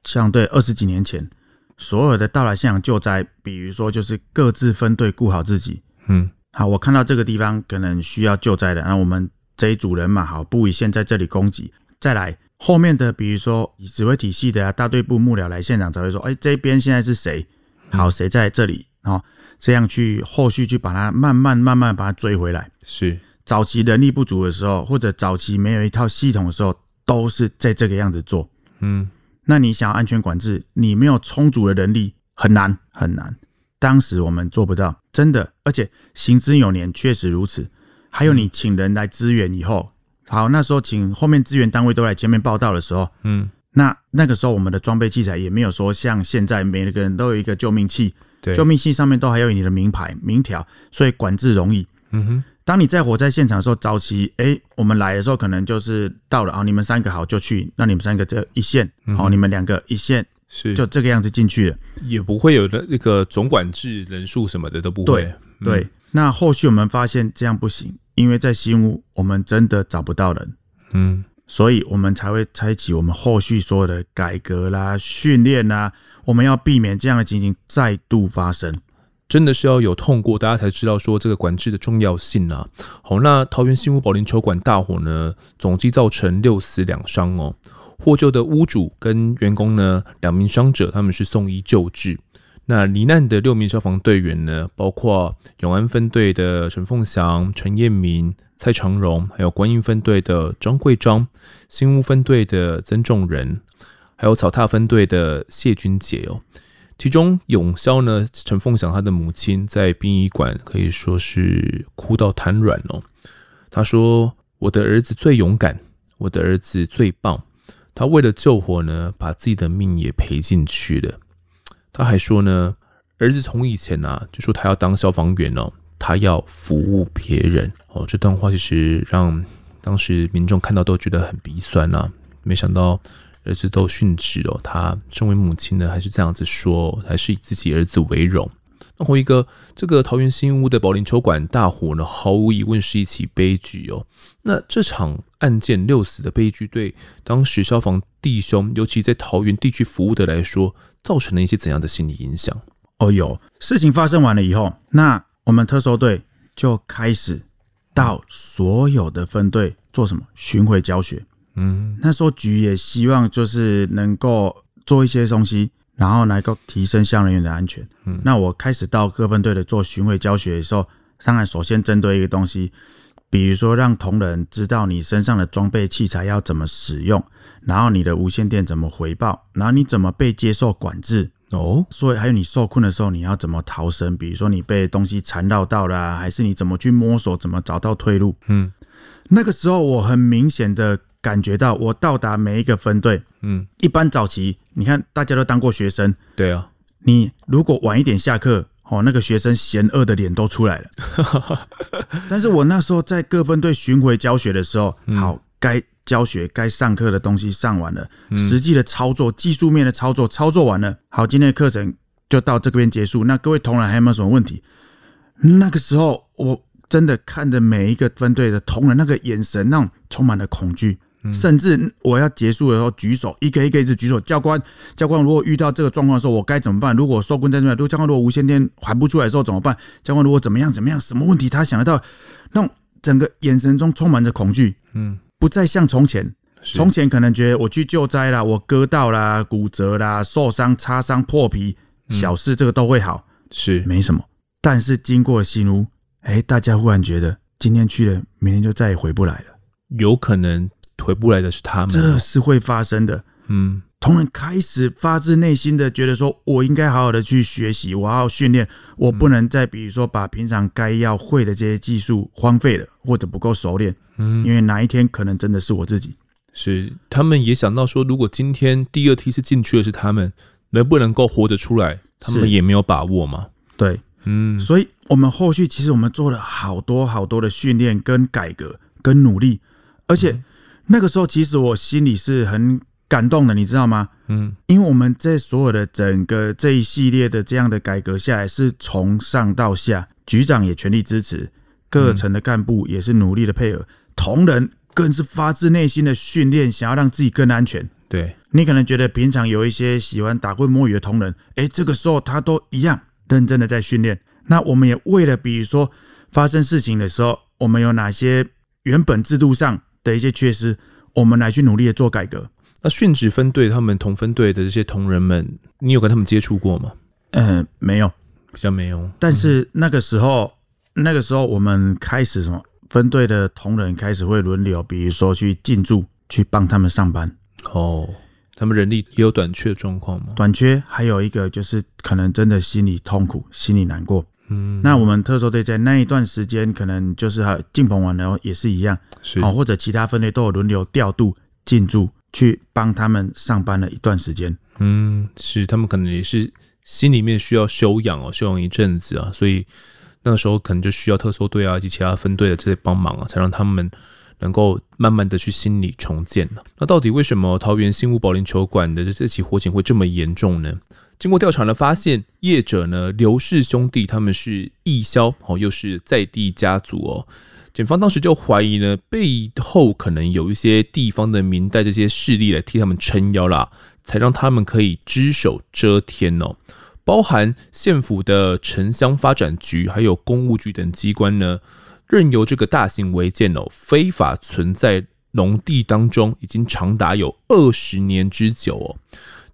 相对二十几年前，所有的到来现场救灾，比如说就是各自分队顾好自己。嗯，好，我看到这个地方可能需要救灾的，那我们这一组人嘛，好，部乙先在这里攻击，再来后面的，比如说以指挥体系的啊，大队部幕僚来现场才会说，哎，这边现在是谁？好，谁在这里？哦，这样去后续去把它慢慢慢慢把它追回来。是。早期人力不足的时候，或者早期没有一套系统的时候，都是在这个样子做。嗯，那你想要安全管制，你没有充足的人力，很难很难。当时我们做不到，真的，而且行之有年，确实如此。还有你请人来支援以后，好，那时候请后面支援单位都来前面报道的时候，嗯，那那个时候我们的装备器材也没有说像现在每个人都有一个救命器，对，救命器上面都还有你的名牌名条，所以管制容易。嗯哼。当你在火灾现场的时候，早期哎，我们来的时候可能就是到了啊，你们三个好就去，那你们三个这一线，好，你们两个一线，是。就这个样子进去了，也不会有的那个总管制人数什么的都不会。对，对，那后续我们发现这样不行，因为在新屋我们真的找不到人，嗯，所以我们才会开启我们后续所有的改革啦、训练啦，我们要避免这样的情形再度发生。真的是要有痛过，大家才知道说这个管制的重要性啊。好，那桃园新屋保龄球馆大火呢，总计造成六死两伤哦。获救的屋主跟员工呢，两名伤者他们是送医救治。那罹难的六名消防队员呢，包括永安分队的陈凤祥、陈彦明、蔡长荣，还有观音分队的张贵章，新屋分队的曾仲仁，还有草踏分队的谢君杰哦。其中永霄呢，陈凤祥他的母亲在殡仪馆可以说是哭到瘫软哦。他说：“我的儿子最勇敢，我的儿子最棒。他为了救火呢，把自己的命也赔进去了。”他还说呢，儿子从以前啊就说他要当消防员哦，他要服务别人哦。这段话其实让当时民众看到都觉得很鼻酸啊。没想到。儿子都殉职哦，他身为母亲呢，还是这样子说，还是以自己儿子为荣。那辉哥，这个桃园新屋的保龄球馆大火呢，毫无疑问是一起悲剧哦。那这场案件六死的悲剧，对当时消防弟兄，尤其在桃园地区服务的来说，造成了一些怎样的心理影响？哦，有事情发生完了以后，那我们特搜队就开始到所有的分队做什么巡回教学。嗯，那时候局也希望就是能够做一些东西，然后能够提升消防人员的安全。嗯，那我开始到各分队的做巡回教学的时候，当然首先针对一个东西，比如说让同仁知道你身上的装备器材要怎么使用，然后你的无线电怎么回报，然后你怎么被接受管制。哦，所以还有你受困的时候你要怎么逃生，比如说你被东西缠绕到了啊，还是你怎么去摸索，怎么找到退路？嗯，那个时候我很明显的。感觉到我到达每一个分队，嗯，一般早期你看大家都当过学生，对啊，你如果晚一点下课，哦，那个学生嫌恶的脸都出来了。[laughs] 但是我那时候在各分队巡回教学的时候，好，该教学该上课的东西上完了，实际的操作技术面的操作操作完了，好，今天的课程就到这边结束。那各位同仁还有没有什么问题？那个时候我真的看着每一个分队的同仁那个眼神，那种充满了恐惧。甚至我要结束的时候举手，一个一个一直举手。教官，教官，如果遇到这个状况的时候，我该怎么办？如果受困在这边，如果教官如果无线电还不出来的时候怎么办？教官如果怎么样怎么样，什么问题他想得到？那种整个眼神中充满着恐惧，嗯，不再像从前。从前可能觉得我去救灾啦，我割到啦、骨折啦、受伤、擦伤、破皮，小事这个都会好，是没什么。但是经过了新屋，哎，大家忽然觉得今天去了，明天就再也回不来了，有可能。回不来的是他们，这是会发生的。嗯，同仁开始发自内心的觉得说，我应该好好的去学习，我好好训练，我不能再比如说把平常该要会的这些技术荒废了，或者不够熟练。嗯，因为哪一天可能真的是我自己。是他们也想到说，如果今天第二梯次进去的是他们，能不能够活得出来，他们也没有把握嘛。对，嗯，所以我们后续其实我们做了好多好多的训练、跟改革、跟努力，而且那个时候其实我心里是很感动的，你知道吗？嗯，因为我们在所有的整个这一系列的这样的改革下来，是从上到下，局长也全力支持，各层的干部也是努力的配合，同仁更是发自内心的训练，想要让自己更安全。对，你可能觉得平常有一些喜欢打混摸鱼的同仁，哎，这个时候他都一样认真的在训练。那我们也为了，比如说发生事情的时候，我们有哪些原本制度上的一些缺失，我们来去努力的做改革。那殉职分队他们同分队的这些同仁们，你有跟他们接触过吗？嗯、呃，没有，比较没有。但是那个时候，嗯、那个时候我们开始什么分队的同仁开始会轮流，比如说去进驻，去帮他们上班。哦，他们人力也有短缺的状况吗？短缺，还有一个就是可能真的心里痛苦，心里难过。嗯，那我们特搜队在那一段时间，可能就是还进棚完了也是一样，是哦，或者其他分队都有轮流调度进驻。去帮他们上班了一段时间，嗯，是他们可能也是心里面需要休养哦，休养一阵子啊，所以那个时候可能就需要特搜队啊以及其他分队的这些帮忙啊，才让他们能够慢慢的去心理重建了。那到底为什么桃园新屋保龄球馆的这起火警会这么严重呢？经过调查呢，发现业者呢刘氏兄弟他们是义销哦，又是在地家族哦。警方当时就怀疑呢，背后可能有一些地方的民代这些势力来替他们撑腰啦，才让他们可以只手遮天哦。包含县府的城乡发展局，还有公务局等机关呢，任由这个大型违建哦非法存在农地当中，已经长达有二十年之久哦。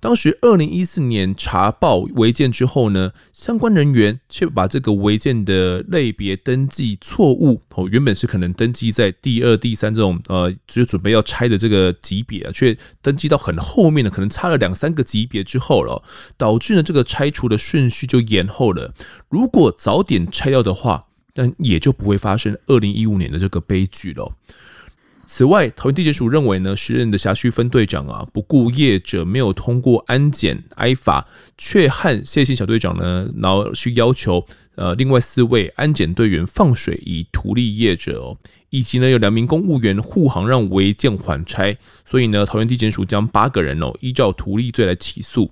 当时二零一四年查报违建之后呢，相关人员却把这个违建的类别登记错误哦，原本是可能登记在第二、第三这种呃，就准备要拆的这个级别啊，却登记到很后面的，可能差了两三个级别之后了，导致呢这个拆除的顺序就延后了。如果早点拆掉的话，那也就不会发生二零一五年的这个悲剧了。此外，桃园地检署认为呢，时任的辖区分队长啊，不顾业者没有通过安检挨罚，却和谢姓小队长呢，然后去要求呃另外四位安检队员放水以图利业者哦，以及呢有两名公务员护航让违建缓拆，所以呢桃园地检署将八个人哦依照图利罪来起诉。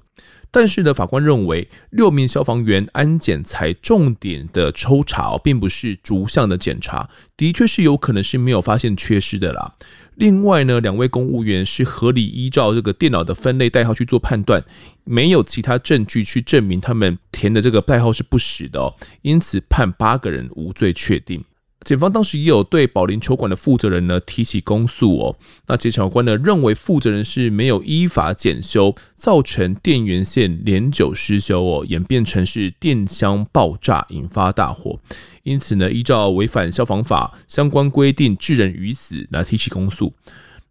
但是呢，法官认为六名消防员安检才重点的抽查，并不是逐项的检查，的确是有可能是没有发现缺失的啦。另外呢，两位公务员是合理依照这个电脑的分类代号去做判断，没有其他证据去证明他们填的这个代号是不实的哦，因此判八个人无罪确定。检方当时也有对保龄球馆的负责人呢提起公诉哦。那检察官呢认为负责人是没有依法检修，造成电源线连久失修哦，演变成是电箱爆炸引发大火，因此呢依照违反消防法相关规定致人于死来提起公诉。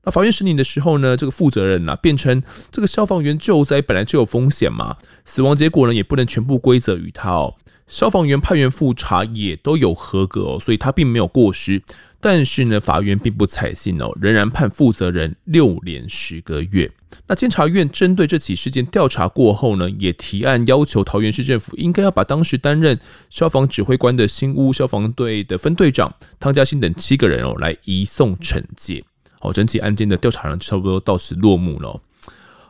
那法院审理的时候呢，这个负责人呢辩称这个消防员救灾本来就有风险嘛，死亡结果呢也不能全部归责于他哦。消防员派员复查也都有合格哦，所以他并没有过失。但是呢，法院并不采信哦，仍然判负责人六年十个月。那监察院针对这起事件调查过后呢，也提案要求桃园市政府应该要把当时担任消防指挥官的新屋消防队的分队长汤家兴等七个人哦，来移送惩戒。好，整起案件的调查呢，差不多到此落幕了。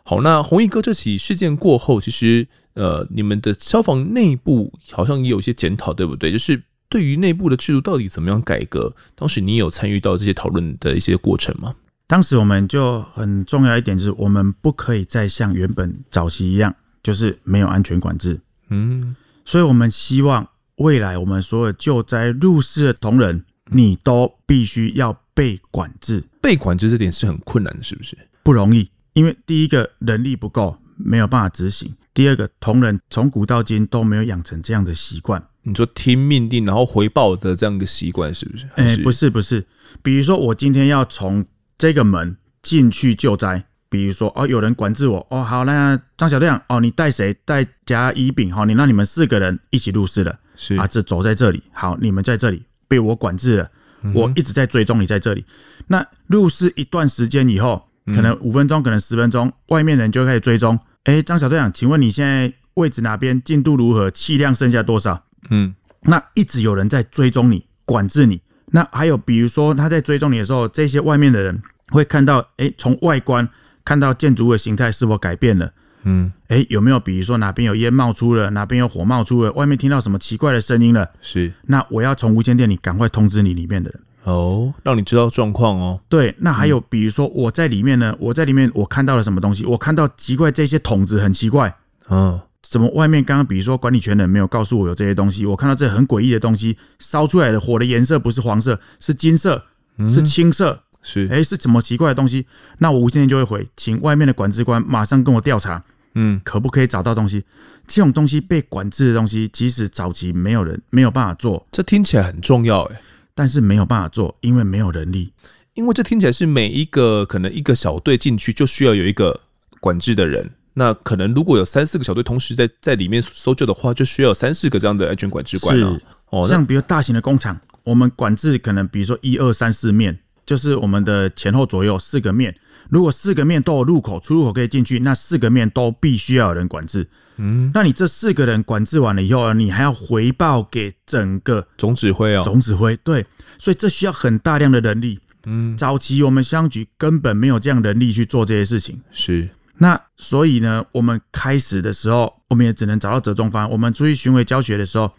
好，那弘毅哥这起事件过后，其实呃，你们的消防内部好像也有一些检讨，对不对？就是对于内部的制度到底怎么样改革，当时你有参与到这些讨论的一些过程吗？当时我们就很重要一点就是，我们不可以再像原本早期一样，就是没有安全管制。嗯，所以我们希望未来我们所有救灾入室的同仁，你都必须要被管制。被管制这点是很困难的，是不是？不容易。因为第一个人力不够，没有办法执行；第二个同仁从古到今都没有养成这样的习惯。你说听命令然后回报的这样一个习惯，是不是？哎、欸，不是不是。比如说我今天要从这个门进去救灾，比如说哦，有人管制我哦，好，那张小队长哦，你带谁？带甲乙丙好，你让你们四个人一起入室了，是啊，这走在这里，好，你们在这里被我管制了，嗯、我一直在追踪你在这里。那入室一段时间以后。可能五分钟，可能十分钟，外面人就开始追踪。哎，张小队长，请问你现在位置哪边？进度如何？气量剩下多少？嗯，那一直有人在追踪你，管制你。那还有，比如说他在追踪你的时候，这些外面的人会看到，哎，从外观看到建筑物的形态是否改变了？嗯，哎，有没有比如说哪边有烟冒出了，哪边有火冒出了，外面听到什么奇怪的声音了？是，那我要从无线电里赶快通知你里面的人哦，让你知道状况哦。对，那还有比如说我在里面呢，我在里面我看到了什么东西？我看到奇怪这些桶子很奇怪，嗯。怎么外面刚刚比如说管理权人没有告诉我有这些东西？我看到这很诡异的东西，烧出来的火的颜色不是黄色，是金色，是青色，是哎，是怎么奇怪的东西？那我无线电就会回，请外面的管制官马上跟我调查，嗯，可不可以找到东西？这种东西被管制的东西，即使早期没有人没有办法做，这听起来很重要哎，但是没有办法做，因为没有人力，因为这听起来是每一个可能一个小队进去就需要有一个管制的人。那可能如果有三四个小队同时在在里面搜救的话，就需要三四个这样的安全管制官了。是哦，像比如大型的工厂，我们管制可能比如说一二三四面，就是我们的前后左右四个面。如果四个面都有入口、出入口可以进去，那四个面都必须要有人管制。嗯，那你这四个人管制完了以后，你还要回报给整个总指挥哦。总指挥对，所以这需要很大量的人力。嗯，早期我们乡局根本没有这样人力去做这些事情。是。那所以呢，我们开始的时候，我们也只能找到折中方案。我们出去巡回教学的时候，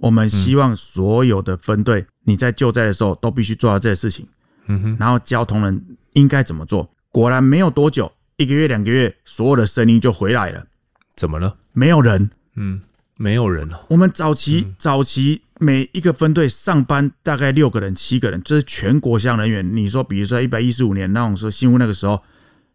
我们希望所有的分队，你在救灾的时候都必须做到这些事情。嗯哼，然后教同仁应该怎么做。果然没有多久，一个月、两个月，所有的声音就回来了。怎么了？没有人。嗯，没有人了。我们早期早期每一个分队上班大概六个人、七个人，这是全国乡人员。你说，比如说一百一十五年那种说新屋那个时候。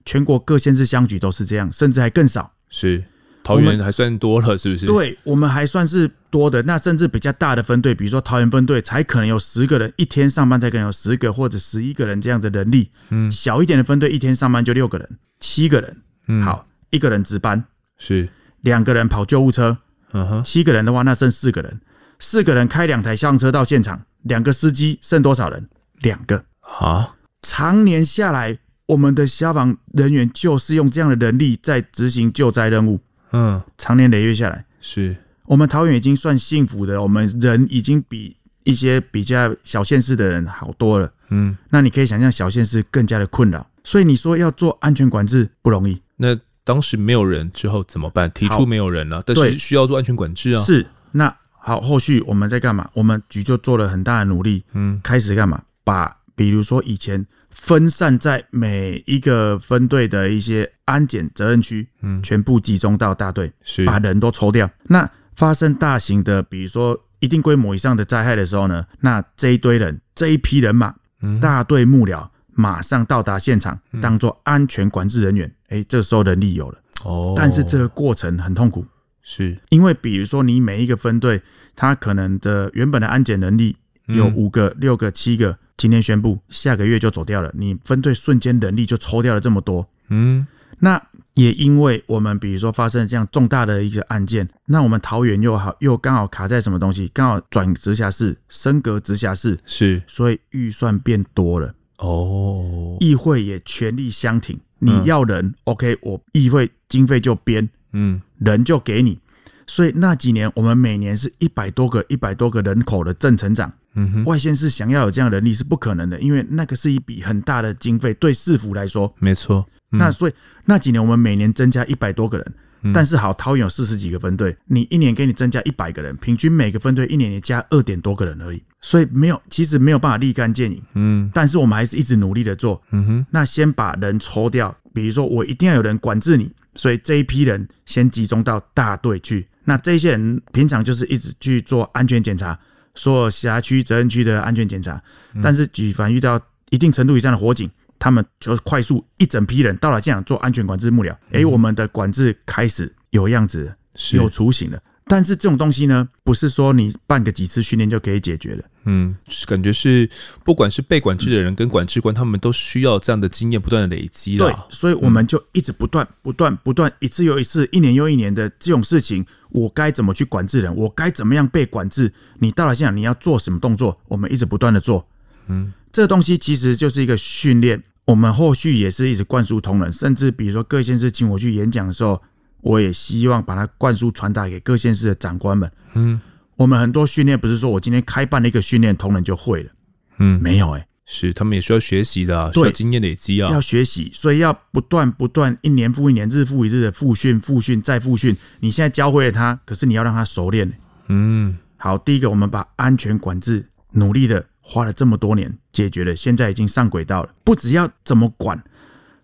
全国各县市乡局都是这样，甚至还更少。是桃园还算多了，是不是？对，我们还算是多的。那甚至比较大的分队，比如说桃园分队，才可能有十个人，一天上班才可能有十个或者十一个人这样的人力。嗯，小一点的分队，一天上班就六个人、七个人。嗯，好，一个人值班是两个人跑救护车。嗯哼，七个人的话，那剩四个人。四个人开两台消防车到现场，两个司机剩多少人？两个啊，常年下来。我们的消防人员就是用这样的人力在执行救灾任务，嗯，长年累月下来，是我们桃园已经算幸福的，我们人已经比一些比较小县市的人好多了，嗯，那你可以想象小县市更加的困扰，所以你说要做安全管制不容易。那当时没有人之后怎么办？提出没有人了，但是需要做安全管制啊。是，那好，后续我们在干嘛？我们局就做了很大的努力，嗯，开始干嘛？把比如说以前。分散在每一个分队的一些安检责任区，嗯，全部集中到大队，是把人都抽掉。那发生大型的，比如说一定规模以上的灾害的时候呢，那这一堆人，这一批人马，大队幕僚马上到达现场，当做安全管制人员。哎、欸，这时候人力有了。哦，但是这个过程很痛苦，是。因为比如说你每一个分队，他可能的原本的安检能力有五个、六个、七个。今天宣布，下个月就走掉了。你分队瞬间人力就抽掉了这么多，嗯，那也因为我们比如说发生这样重大的一个案件，那我们桃园又好又刚好卡在什么东西，刚好转直辖市升格直辖市，是，所以预算变多了哦，议会也全力相挺，你要人、嗯、，OK，我议会经费就编，嗯，人就给你，所以那几年我们每年是一百多个一百多个人口的正成长。嗯哼，外县市想要有这样的能力是不可能的，因为那个是一笔很大的经费，对市府来说，没错。嗯、那所以那几年我们每年增加一百多个人，嗯、但是好，桃园有四十几个分队，你一年给你增加一百个人，平均每个分队一年也加二点多个人而已，所以没有，其实没有办法立竿见影。嗯，但是我们还是一直努力的做。嗯哼，那先把人抽掉，比如说我一定要有人管制你，所以这一批人先集中到大队去。那这些人平常就是一直去做安全检查。所有辖区责任区的安全检查，但是举凡遇到一定程度以上的火警，他们就快速一整批人到了现场做安全管制幕僚。哎，我们的管制开始有样子，有雏形了。但是这种东西呢，不是说你办个几次训练就可以解决的。嗯，感觉是不管是被管制的人跟管制官，他们都需要这样的经验不断的累积了。对，所以我们就一直不断、不断、不断，一次又一次，一年又一年的这种事情，我该怎么去管制人？我该怎么样被管制？你到了现场，你要做什么动作？我们一直不断的做。嗯，这个东西其实就是一个训练。我们后续也是一直灌输同仁，甚至比如说各县市请我去演讲的时候，我也希望把它灌输传达给各县市的长官们。嗯，我们很多训练不是说我今天开办了一个训练，同仁就会了。嗯，没有哎、欸，是他们也需要学习的、啊，需对要经验累积啊，要学习，所以要不断不断，一年复一年，日复一日的复训、复训再复训。你现在教会了他，可是你要让他熟练、欸。嗯，好，第一个我们把安全管制努力的花了这么多年解决了，现在已经上轨道了。不只要怎么管，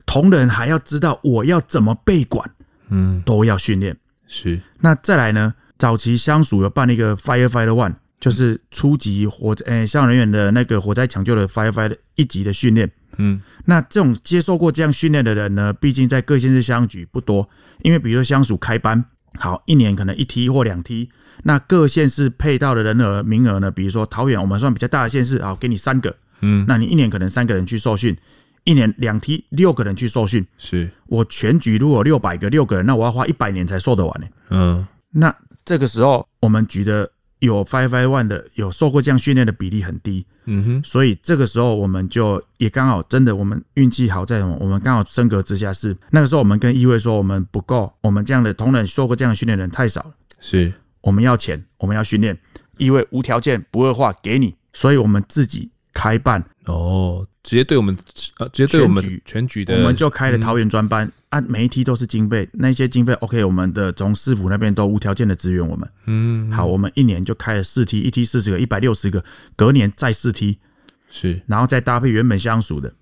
同仁还要知道我要怎么被管，嗯，都要训练。是，那再来呢？早期乡署有办了一个 Firefighter One，就是初级火诶消防人员的那个火灾抢救的 Firefighter 一级的训练。嗯，那这种接受过这样训练的人呢，毕竟在各县市乡局不多，因为比如说乡署开班，好，一年可能一梯或两梯。那各县市配到的人额名额呢？比如说桃园，我们算比较大的县市，好，给你三个，嗯，那你一年可能三个人去受训，一年两梯六个人去受训。是我全局如果六百个六个人，那我要花一百年才受得完呢。嗯，那这个时候我们局的有 Five Five One 的有受过这样训练的比例很低，嗯哼，所以这个时候我们就也刚好真的我们运气好在什么？我们刚好升格直辖市那个时候我们跟议会说我们不够，我们这样的同仁受过这样的训练的人太少了。是。我们要钱，我们要训练，因为无条件不恶化给你，所以我们自己开办。哦，直接对我们呃，直接对我们全局。的，我们就开了桃园专班，啊、每一梯都是经费，那些经费 OK，我们的从市府那边都无条件的支援我们。嗯，好，我们一年就开了四梯，一梯四十个，一百六十个，隔年再四梯，是，然后再搭配原本相属的，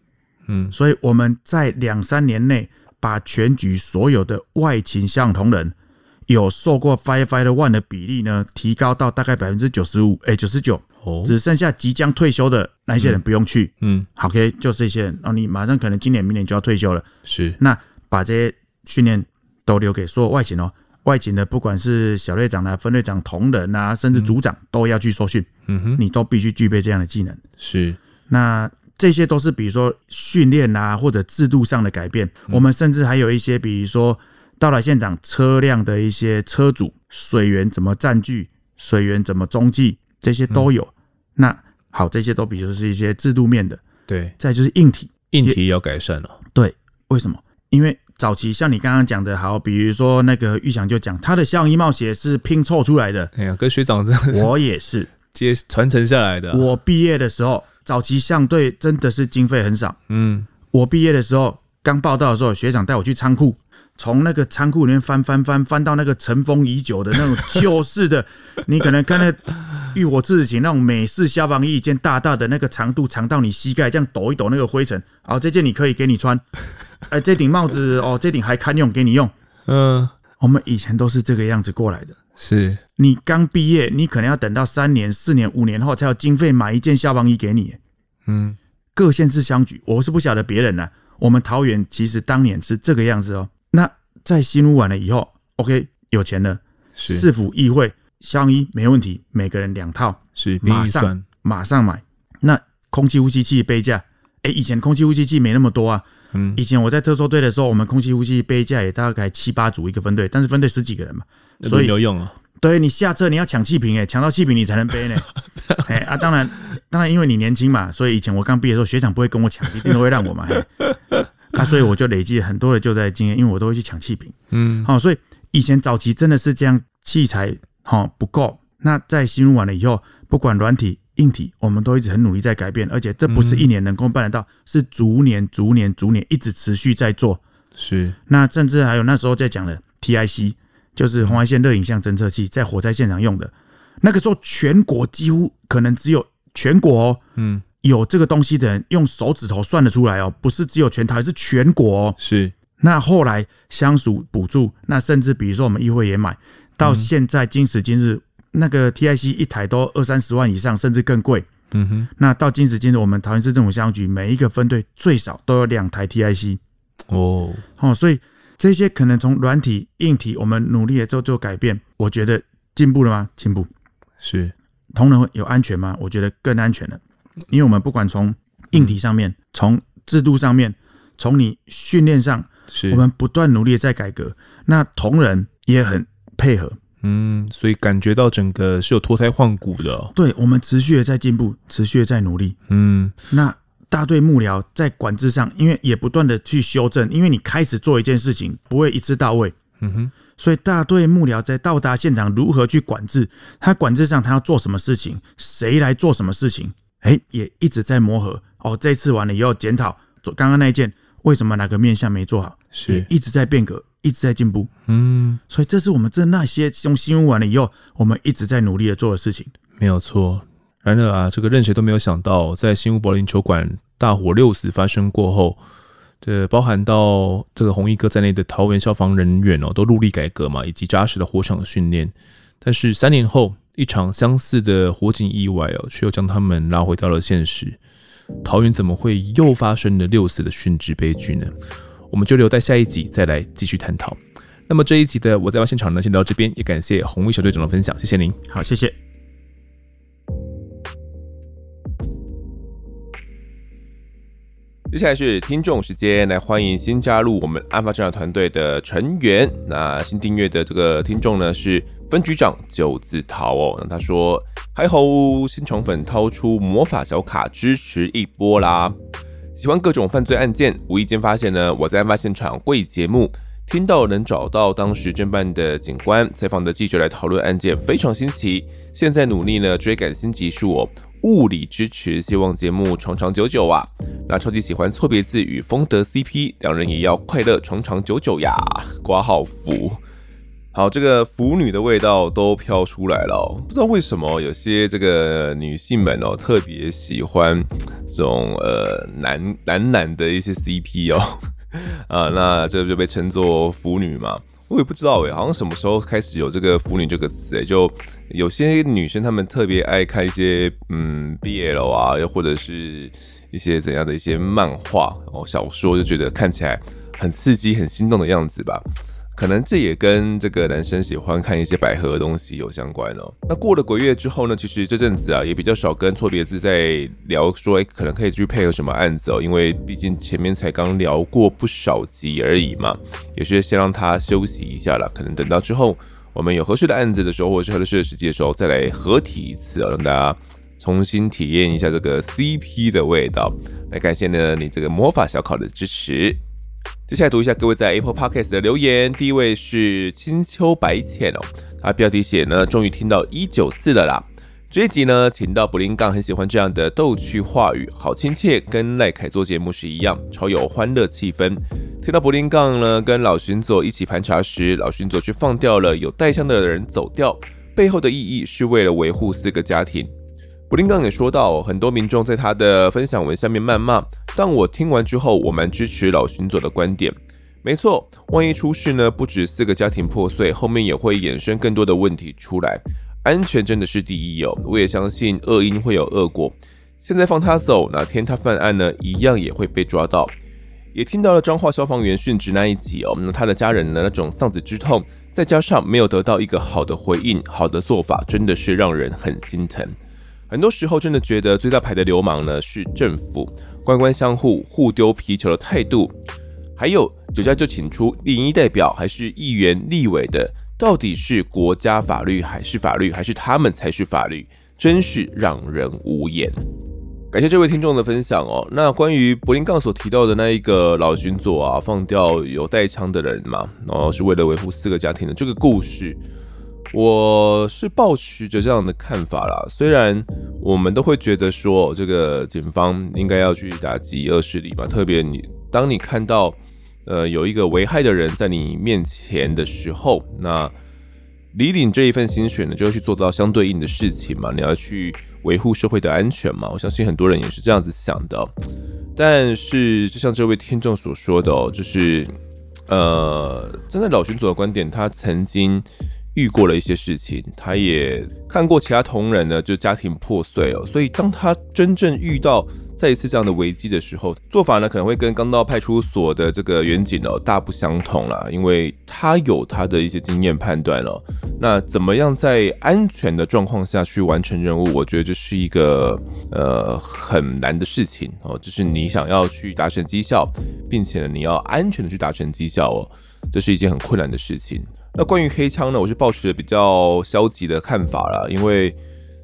嗯，所以我们在两三年内把全局所有的外勤向同仁。有受过 Firefighter One 的比例呢，提高到大概百分之九十五，哎，九十九，哦，只剩下即将退休的那些人不用去，嗯，好，OK，就这些人，哦，你马上可能今年、明年就要退休了，是，那把这些训练都留给所有外勤哦，外勤的不管是小队长啊、分队长、同仁啊，甚至组长都要去受训，嗯哼，你都必须具备这样的技能，是，那这些都是比如说训练啊或者制度上的改变，我们甚至还有一些比如说。到了现场，车辆的一些车主、水源怎么占据、水源怎么中继，这些都有。嗯、那好，这些都比如是一些制度面的。对，再就是硬体，硬体也要改善了。对，为什么？因为早期像你刚刚讲的，好，比如说那个玉祥就讲，他的消防衣帽鞋是拼凑出来的。哎呀，跟学长我也是 [laughs] 接传承下来的、啊。我毕业的时候，早期相对真的是经费很少。嗯，我毕业的时候刚报道的时候，学长带我去仓库。从那个仓库里面翻翻翻翻到那个尘封已久的那种旧式的，你可能看那浴火自行那种美式消防衣，一件大大的那个长度长到你膝盖，这样抖一抖那个灰尘。好，这件你可以给你穿。[laughs] 哎，这顶帽子哦，这顶还堪用，给你用。嗯，我们以前都是这个样子过来的。是你刚毕业，你可能要等到三年、四年、五年后才有经费买一件消防衣给你。嗯，各县市相举，我是不晓得别人呢、啊。我们桃园其实当年是这个样子哦。那在新屋完了以后，OK，有钱了，市府议会消防衣没问题，每个人两套，是马上马上买。那空气呼吸器杯架，哎，以前空气呼吸器没那么多啊。嗯，以前我在特搜队的时候，我们空气呼吸器杯架也大概七八组一个分队，但是分队十几个人嘛，所以有用啊。对，你下车你要抢气瓶，哎，抢到气瓶你才能背呢。[laughs] 哎啊，当然当然，因为你年轻嘛，所以以前我刚毕业的时候，学长不会跟我抢，一定都会让我嘛。啊，所以我就累积很多的救灾经验，因为我都会去抢气瓶。嗯，好，所以以前早期真的是这样，器材哈不够。那在新入完了以后，不管软体、硬体，我们都一直很努力在改变，而且这不是一年能够办得到，是逐年、逐年、逐年一直持续在做。是。那甚至还有那时候在讲的 TIC，就是红外线热影像侦测器，在火灾现场用的。那个时候全国几乎可能只有全国哦，嗯。有这个东西的人用手指头算得出来哦，不是只有全台，是全国哦。是。那后来乡属补助，那甚至比如说我们议会也买，到现在今时今日，那个 TIC 一台都二三十万以上，甚至更贵。嗯哼。那到今时今日，我们桃园市政府消防局每一个分队最少都有两台 TIC。哦。哦，所以这些可能从软体、硬体，我们努力了之后做改变，我觉得进步了吗？进步。是。同仁有安全吗？我觉得更安全了。因为我们不管从硬体上面，从制度上面，从你训练上，是我们不断努力的在改革。那同仁也很配合，嗯，所以感觉到整个是有脱胎换骨的哦。对，我们持续的在进步，持续的在努力。嗯，那大队幕僚在管制上，因为也不断的去修正，因为你开始做一件事情不会一次到位，嗯哼，所以大队幕僚在到达现场如何去管制，他管制上他要做什么事情，谁来做什么事情，哎，也一直在磨合。哦，这次完了以后检讨，做刚刚那一件为什么哪个面相没做好，是一直在变革，一直在进步。嗯，所以这是我们这那些用新闻完了以后，我们一直在努力的做的事情。没有错。然而啊，这个任谁都没有想到，在新屋柏林球馆大火六死发生过后，这包含到这个红衣哥在内的桃园消防人员哦，都努力改革嘛，以及扎实的火场训练。但是三年后，一场相似的火警意外哦，却又将他们拉回到了现实。桃园怎么会又发生了六死的殉职悲剧呢？我们就留在下一集再来继续探讨。那么这一集的我在外现场呢，先聊到这边，也感谢红卫小队长的分享，谢谢您。好，谢谢。接下来是听众时间，来欢迎新加入我们案发侦查团队的成员。那新订阅的这个听众呢是分局长九字桃哦。那他说：“嗨吼，新宠粉掏出魔法小卡支持一波啦！喜欢各种犯罪案件，无意间发现呢，我在案发现场贵节目听到能找到当时侦办的警官、采访的记者来讨论案件，非常新奇。现在努力呢追赶新集数哦。”物理支持，希望节目长长久久啊！那超级喜欢错别字与风德 CP，两人也要快乐长长久久呀！括号腐，好，这个腐女的味道都飘出来了。不知道为什么有些这个女性们哦，特别喜欢这种呃男男男的一些 CP 哦，[laughs] 啊，那这就被称作腐女嘛。我也不知道哎，好像什么时候开始有这个“腐女”这个词哎？就有些女生她们特别爱看一些嗯 BL 啊，又或者是一些怎样的一些漫画哦小说，就觉得看起来很刺激、很心动的样子吧。可能这也跟这个男生喜欢看一些百合的东西有相关哦。那过了鬼月之后呢，其实这阵子啊也比较少跟错别字在聊说，诶，可能可以去配合什么案子哦，因为毕竟前面才刚聊过不少集而已嘛，也是先让他休息一下了。可能等到之后我们有合适的案子的时候，或者是合适的时机的时候，再来合体一次哦，让大家重新体验一下这个 CP 的味道。来感谢呢你这个魔法小考的支持。接下来读一下各位在 Apple Podcast 的留言。第一位是青丘白浅哦，他标题写呢，终于听到一九四了啦。这一集呢，请到布林杠，很喜欢这样的逗趣话语，好亲切，跟赖凯做节目时一样，超有欢乐气氛。听到布林杠呢，跟老巡佐一起盘查时，老巡佐却放掉了有带枪的人走掉，背后的意义是为了维护四个家庭。布林杠也说到，很多民众在他的分享文下面谩骂，但我听完之后，我蛮支持老巡佐的观点。没错，万一出事呢，不止四个家庭破碎，后面也会衍生更多的问题出来。安全真的是第一哦，我也相信恶因会有恶果。现在放他走，哪天他犯案呢，一样也会被抓到。也听到了彰化消防员殉职那一集哦，那他的家人呢，那种丧子之痛，再加上没有得到一个好的回应，好的做法，真的是让人很心疼。很多时候真的觉得最大牌的流氓呢是政府，官官相护、互丢皮球的态度，还有酒驾就请出联谊代表还是议员、立委的，到底是国家法律还是法律，还是他们才是法律？真是让人无言。感谢这位听众的分享哦。那关于柏林杠所提到的那一个老巡佐啊，放掉有带枪的人嘛，然后是为了维护四个家庭的这个故事。我是抱持着这样的看法啦，虽然我们都会觉得说，这个警方应该要去打击恶势力嘛，特别你当你看到呃有一个危害的人在你面前的时候，那李领这一份薪水呢，就要去做到相对应的事情嘛，你要去维护社会的安全嘛，我相信很多人也是这样子想的。但是就像这位听众所说的哦，就是呃站在老巡佐的观点，他曾经。遇过了一些事情，他也看过其他同仁呢，就家庭破碎哦。所以当他真正遇到再一次这样的危机的时候，做法呢可能会跟刚到派出所的这个员警哦大不相同啦，因为他有他的一些经验判断哦。那怎么样在安全的状况下去完成任务？我觉得这是一个呃很难的事情哦，就是你想要去达成绩效，并且你要安全的去达成绩效哦，这是一件很困难的事情。那关于黑枪呢，我是抱持着比较消极的看法啦，因为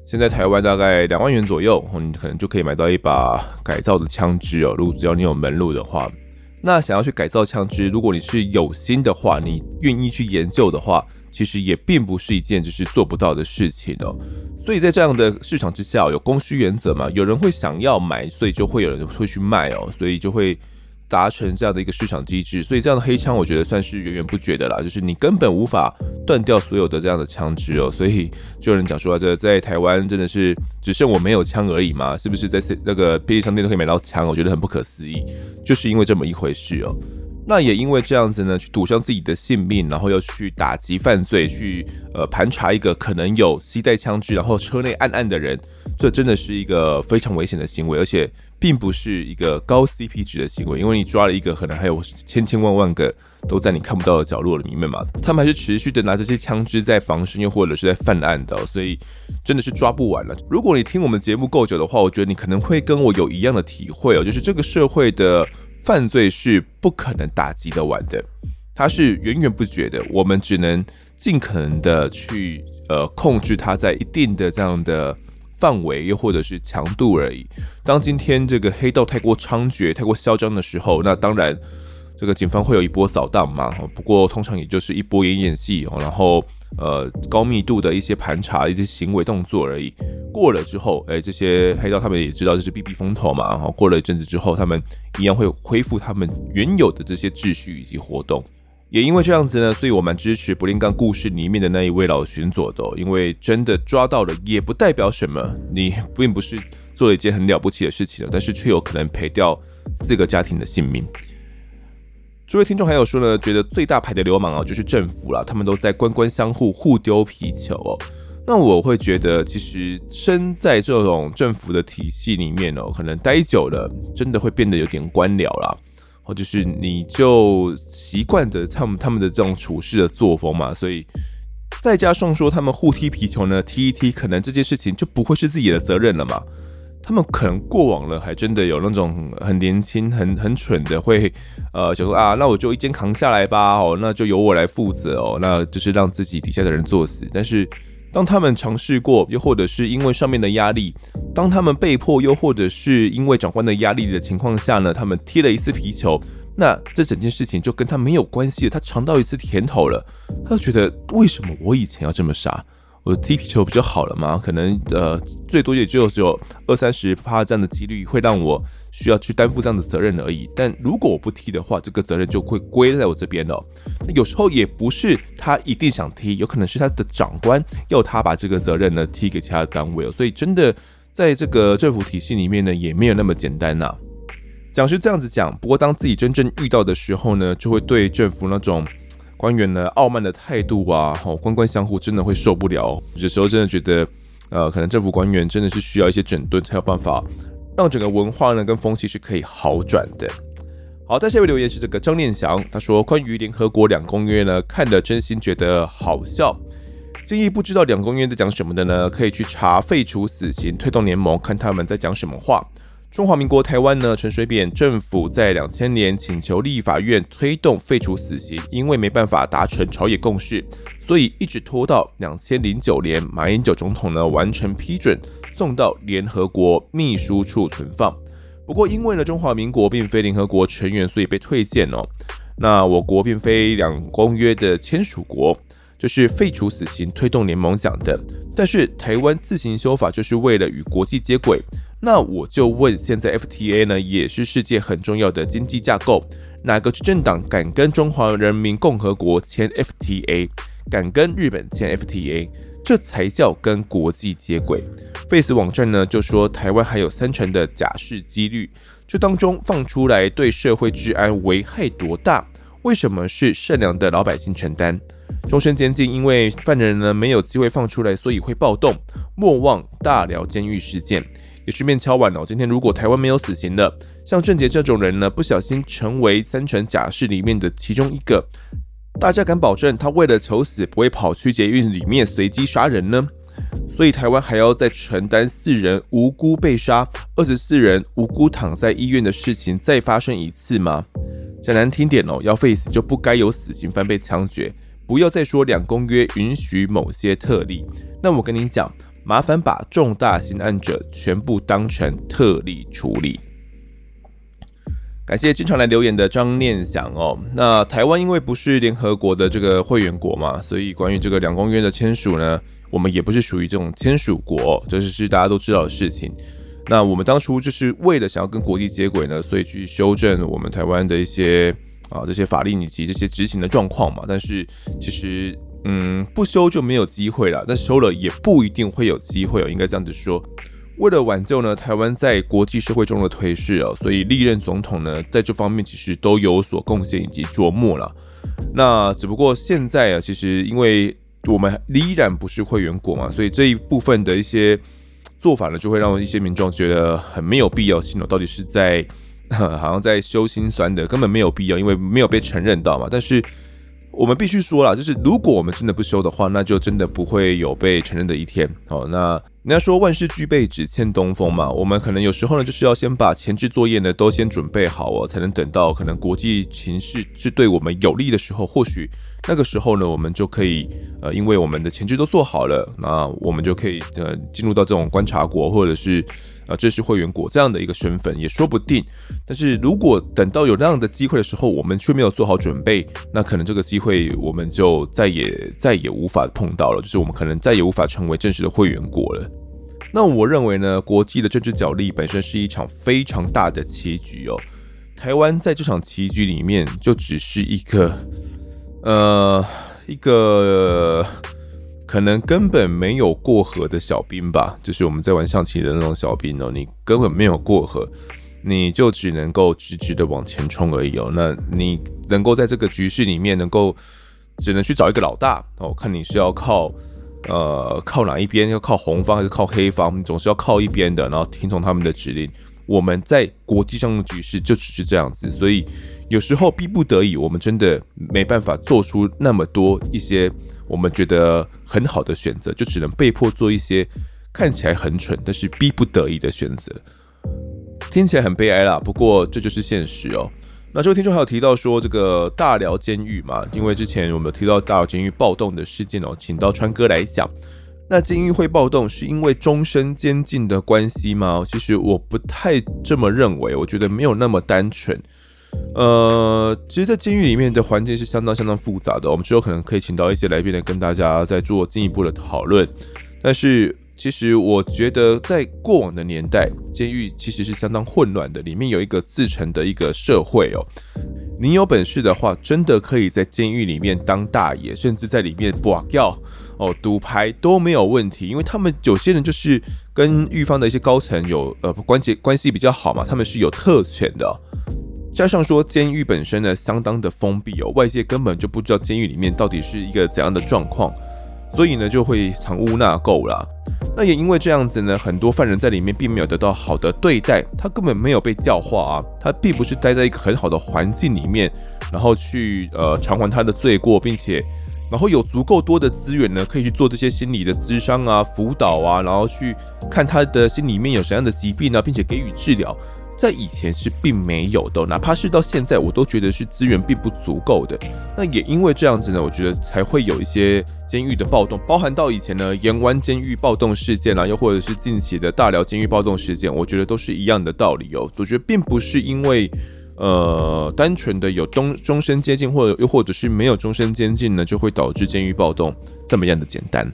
现在台湾大概两万元左右，你可能就可以买到一把改造的枪支哦。如果只要你有门路的话，那想要去改造枪支，如果你是有心的话，你愿意去研究的话，其实也并不是一件就是做不到的事情哦。所以在这样的市场之下，有供需原则嘛，有人会想要买，所以就会有人会去卖哦，所以就会。达成这样的一个市场机制，所以这样的黑枪，我觉得算是源源不绝的啦。就是你根本无法断掉所有的这样的枪支哦。所以就有人讲说啊，这在台湾真的是只剩我没有枪而已嘛？是不是在那个便利商店都可以买到枪？我觉得很不可思议，就是因为这么一回事哦。那也因为这样子呢，去赌上自己的性命，然后又去打击犯罪，去呃盘查一个可能有携带枪支，然后车内暗暗的人，这真的是一个非常危险的行为，而且并不是一个高 CP 值的行为，因为你抓了一个，可能还有千千万万个都在你看不到的角落里面嘛，他们还是持续的拿这些枪支在防身，又或者是在犯案的，所以真的是抓不完了。如果你听我们节目够久的话，我觉得你可能会跟我有一样的体会哦，就是这个社会的。犯罪是不可能打击得完的，它是源源不绝的。我们只能尽可能的去呃控制它在一定的这样的范围，又或者是强度而已。当今天这个黑道太过猖獗、太过嚣张的时候，那当然这个警方会有一波扫荡嘛。不过通常也就是一波演演戏，然后。呃，高密度的一些盘查、一些行为动作而已。过了之后，哎，这些黑道他们也知道这是避避风头嘛。然后过了一阵子之后，他们一样会恢复他们原有的这些秩序以及活动。也因为这样子呢，所以我蛮支持《不列颠故事》里面的那一位老巡佐的。因为真的抓到了，也不代表什么，你并不是做了一件很了不起的事情了，但是却有可能赔掉四个家庭的性命。诸位听众还有说呢，觉得最大牌的流氓啊，就是政府啦，他们都在官官相护，互丢皮球哦。那我会觉得，其实身在这种政府的体系里面哦，可能待久了，真的会变得有点官僚啦。或就是你就习惯着他们他们的这种处事的作风嘛，所以再加上说他们互踢皮球呢，踢一踢，可能这件事情就不会是自己的责任了嘛。他们可能过往了，还真的有那种很年轻、很很蠢的，会呃想说啊，那我就一肩扛下来吧，哦，那就由我来负责哦，那就是让自己底下的人作死。但是当他们尝试过，又或者是因为上面的压力，当他们被迫，又或者是因为长官的压力的情况下呢，他们踢了一次皮球，那这整件事情就跟他没有关系了。他尝到一次甜头了，他就觉得为什么我以前要这么傻？我踢皮球不就好了吗？可能呃，最多也就只有二三十趴这样的几率会让我需要去担负这样的责任而已。但如果我不踢的话，这个责任就会归在我这边了。那有时候也不是他一定想踢，有可能是他的长官要他把这个责任呢踢给其他的单位哦。所以真的在这个政府体系里面呢，也没有那么简单呐。讲是这样子讲，不过当自己真正遇到的时候呢，就会对政府那种。官员呢，傲慢的态度啊，哦，官官相护，真的会受不了。有时候真的觉得，呃，可能政府官员真的是需要一些整顿，才有办法让整个文化呢跟风气是可以好转的。好，在下面留言是这个张念祥，他说关于联合国两公约呢，看了真心觉得好笑。建议不知道两公约在讲什么的呢，可以去查废除死刑推动联盟，看他们在讲什么话。中华民国台湾呢，陈水扁政府在两千年请求立法院推动废除死刑，因为没办法达成朝野共识，所以一直拖到两千零九年，马英九总统呢完成批准，送到联合国秘书处存放。不过因为呢中华民国并非联合国成员，所以被退件哦。那我国并非两公约的签署国，就是废除死刑推动联盟讲的，但是台湾自行修法就是为了与国际接轨。那我就问，现在 FTA 呢也是世界很重要的经济架构，哪个执政党敢跟中华人民共和国签 FTA，敢跟日本签 FTA，这才叫跟国际接轨。Face 网站呢就说台湾还有三成的假释几率，这当中放出来对社会治安危害多大？为什么是善良的老百姓承担？终身监禁，因为犯人呢没有机会放出来，所以会暴动。莫忘大寮监狱事件。也顺便敲碗哦，今天如果台湾没有死刑的，像郑捷这种人呢，不小心成为三成假释里面的其中一个，大家敢保证他为了求死不会跑去捷运里面随机杀人呢？所以台湾还要再承担四人无辜被杀、二十四人无辜躺在医院的事情再发生一次吗？讲难听点哦，要废死就不该有死刑犯被枪决，不要再说两公约允许某些特例。那我跟你讲。麻烦把重大刑案者全部当成特例处理。感谢经常来留言的张念想哦。那台湾因为不是联合国的这个会员国嘛，所以关于这个两公约的签署呢，我们也不是属于这种签署国，这是是大家都知道的事情。那我们当初就是为了想要跟国际接轨呢，所以去修正我们台湾的一些啊这些法令以及这些执行的状况嘛。但是其实嗯不修就没有机会了，但修了也不一定会有机会哦，应该这样子说。为了挽救呢台湾在国际社会中的颓势哦，所以历任总统呢在这方面其实都有所贡献以及琢磨了。那只不过现在啊，其实因为我们依然不是会员国嘛，所以这一部分的一些做法呢，就会让一些民众觉得很没有必要性哦。到底是在 [laughs] 好像在修心酸的，根本没有必要，因为没有被承认到嘛。但是我们必须说了，就是如果我们真的不修的话，那就真的不会有被承认的一天。好，那人家说万事俱备，只欠东风嘛。我们可能有时候呢，就是要先把前置作业呢都先准备好哦，才能等到可能国际情势是对我们有利的时候，或许那个时候呢，我们就可以呃，因为我们的前置都做好了，那我们就可以呃进入到这种观察国，或者是。啊，这是会员国这样的一个身份也说不定。但是如果等到有那样的机会的时候，我们却没有做好准备，那可能这个机会我们就再也再也无法碰到了，就是我们可能再也无法成为正式的会员国了。那我认为呢，国际的政治角力本身是一场非常大的棋局哦。台湾在这场棋局里面就只是一个，呃，一个。可能根本没有过河的小兵吧，就是我们在玩象棋的那种小兵哦，你根本没有过河，你就只能够直直的往前冲而已哦。那你能够在这个局势里面能够，只能去找一个老大哦，看你是要靠呃靠哪一边，要靠红方还是靠黑方，你总是要靠一边的，然后听从他们的指令。我们在国际上的局势就只是这样子，所以有时候逼不得已，我们真的没办法做出那么多一些。我们觉得很好的选择，就只能被迫做一些看起来很蠢，但是逼不得已的选择，听起来很悲哀啦。不过这就是现实哦。那这位听众还有提到说，这个大寮监狱嘛，因为之前我们有提到大寮监狱暴动的事件哦，请到川哥来讲。那监狱会暴动是因为终身监禁的关系吗？其实我不太这么认为，我觉得没有那么单纯。呃，其实，在监狱里面的环境是相当相当复杂的。我们之后可能可以请到一些来宾来跟大家再做进一步的讨论。但是，其实我觉得，在过往的年代，监狱其实是相当混乱的，里面有一个自成的一个社会哦。你有本事的话，真的可以在监狱里面当大爷，甚至在里面挂掉哦，赌牌都没有问题，因为他们有些人就是跟狱方的一些高层有呃关系关系比较好嘛，他们是有特权的。加上说，监狱本身呢相当的封闭哦，外界根本就不知道监狱里面到底是一个怎样的状况，所以呢就会藏污纳垢啦。那也因为这样子呢，很多犯人在里面并没有得到好的对待，他根本没有被教化啊，他并不是待在一个很好的环境里面，然后去呃偿还他的罪过，并且然后有足够多的资源呢，可以去做这些心理的咨商啊、辅导啊，然后去看他的心里面有什么样的疾病啊，并且给予治疗。在以前是并没有的，哪怕是到现在，我都觉得是资源并不足够的。那也因为这样子呢，我觉得才会有一些监狱的暴动，包含到以前呢盐湾监狱暴动事件啊，又或者是近期的大寮监狱暴动事件，我觉得都是一样的道理哦。我觉得并不是因为呃单纯的有终终身监禁，或者又或者是没有终身监禁呢，就会导致监狱暴动这么样的简单。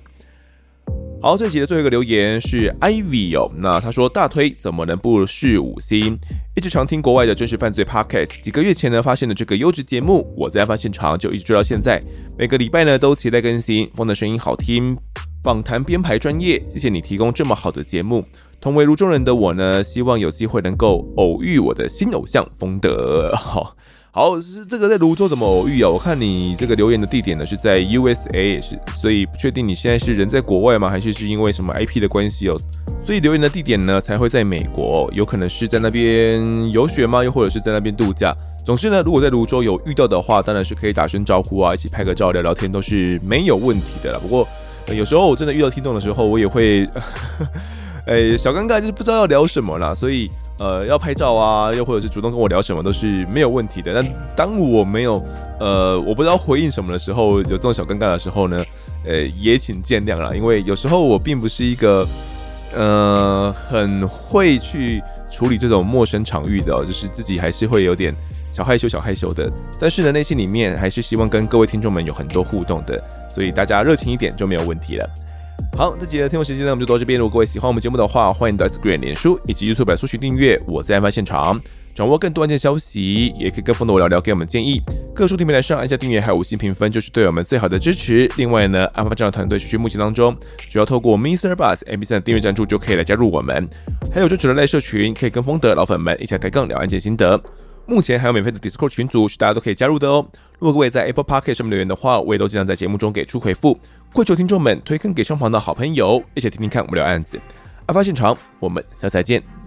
好，这集的最后一个留言是 Ivy 哦，那他说大推怎么能不是五星？一直常听国外的真实犯罪 Podcast，几个月前呢发现了这个优质节目，我在案发现场就一直追到现在，每个礼拜呢都期待更新。风的声音好听，访谈编排专业，谢谢你提供这么好的节目。同为芦中人的我呢，希望有机会能够偶遇我的新偶像风德。好。[laughs] 好，是这个在泸州怎么偶遇啊？我看你这个留言的地点呢是在 USA，是，所以不确定你现在是人在国外吗？还是是因为什么 IP 的关系哦？所以留言的地点呢才会在美国，有可能是在那边游学吗？又或者是在那边度假？总之呢，如果在泸州有遇到的话，当然是可以打声招呼啊，一起拍个照聊聊天都是没有问题的啦。不过、有时候我真的遇到听众的时候，我也会，[laughs] 哎，小尴尬，就是不知道要聊什么啦，所以。呃，要拍照啊，又或者是主动跟我聊什么都是没有问题的。但当我没有，呃，我不知道回应什么的时候，有这种小尴尬的时候呢，呃，也请见谅了，因为有时候我并不是一个呃很会去处理这种陌生场域的，就是自己还是会有点小害羞、小害羞的。但是呢，内心里面还是希望跟各位听众们有很多互动的，所以大家热情一点就没有问题了。好，这集的听众时间呢，我们就到这边。如果各位喜欢我们节目的话，欢迎到 Instagram、脸书以及 YouTube 来搜寻订阅。我在案发现场，掌握更多案件消息，也可以跟风的我聊聊，给我们建议。各书平台上按下订阅还有五星评分，就是对我们最好的支持。另外呢，案发这样的团队持续募集当中，只要透过 Mister Bus MBC 的订阅赞助就可以来加入我们。还有专属的赖社群，可以跟风的老粉们一起来抬杠聊案件心得。目前还有免费的 Discord 群组，是大家都可以加入的哦。如果各位在 Apple Podcast 上面留言的话，我也都尽量在节目中给出回复。跪求听众们推坑给身旁的好朋友，一起听听看我们聊案子。案发现场，我们下次再见。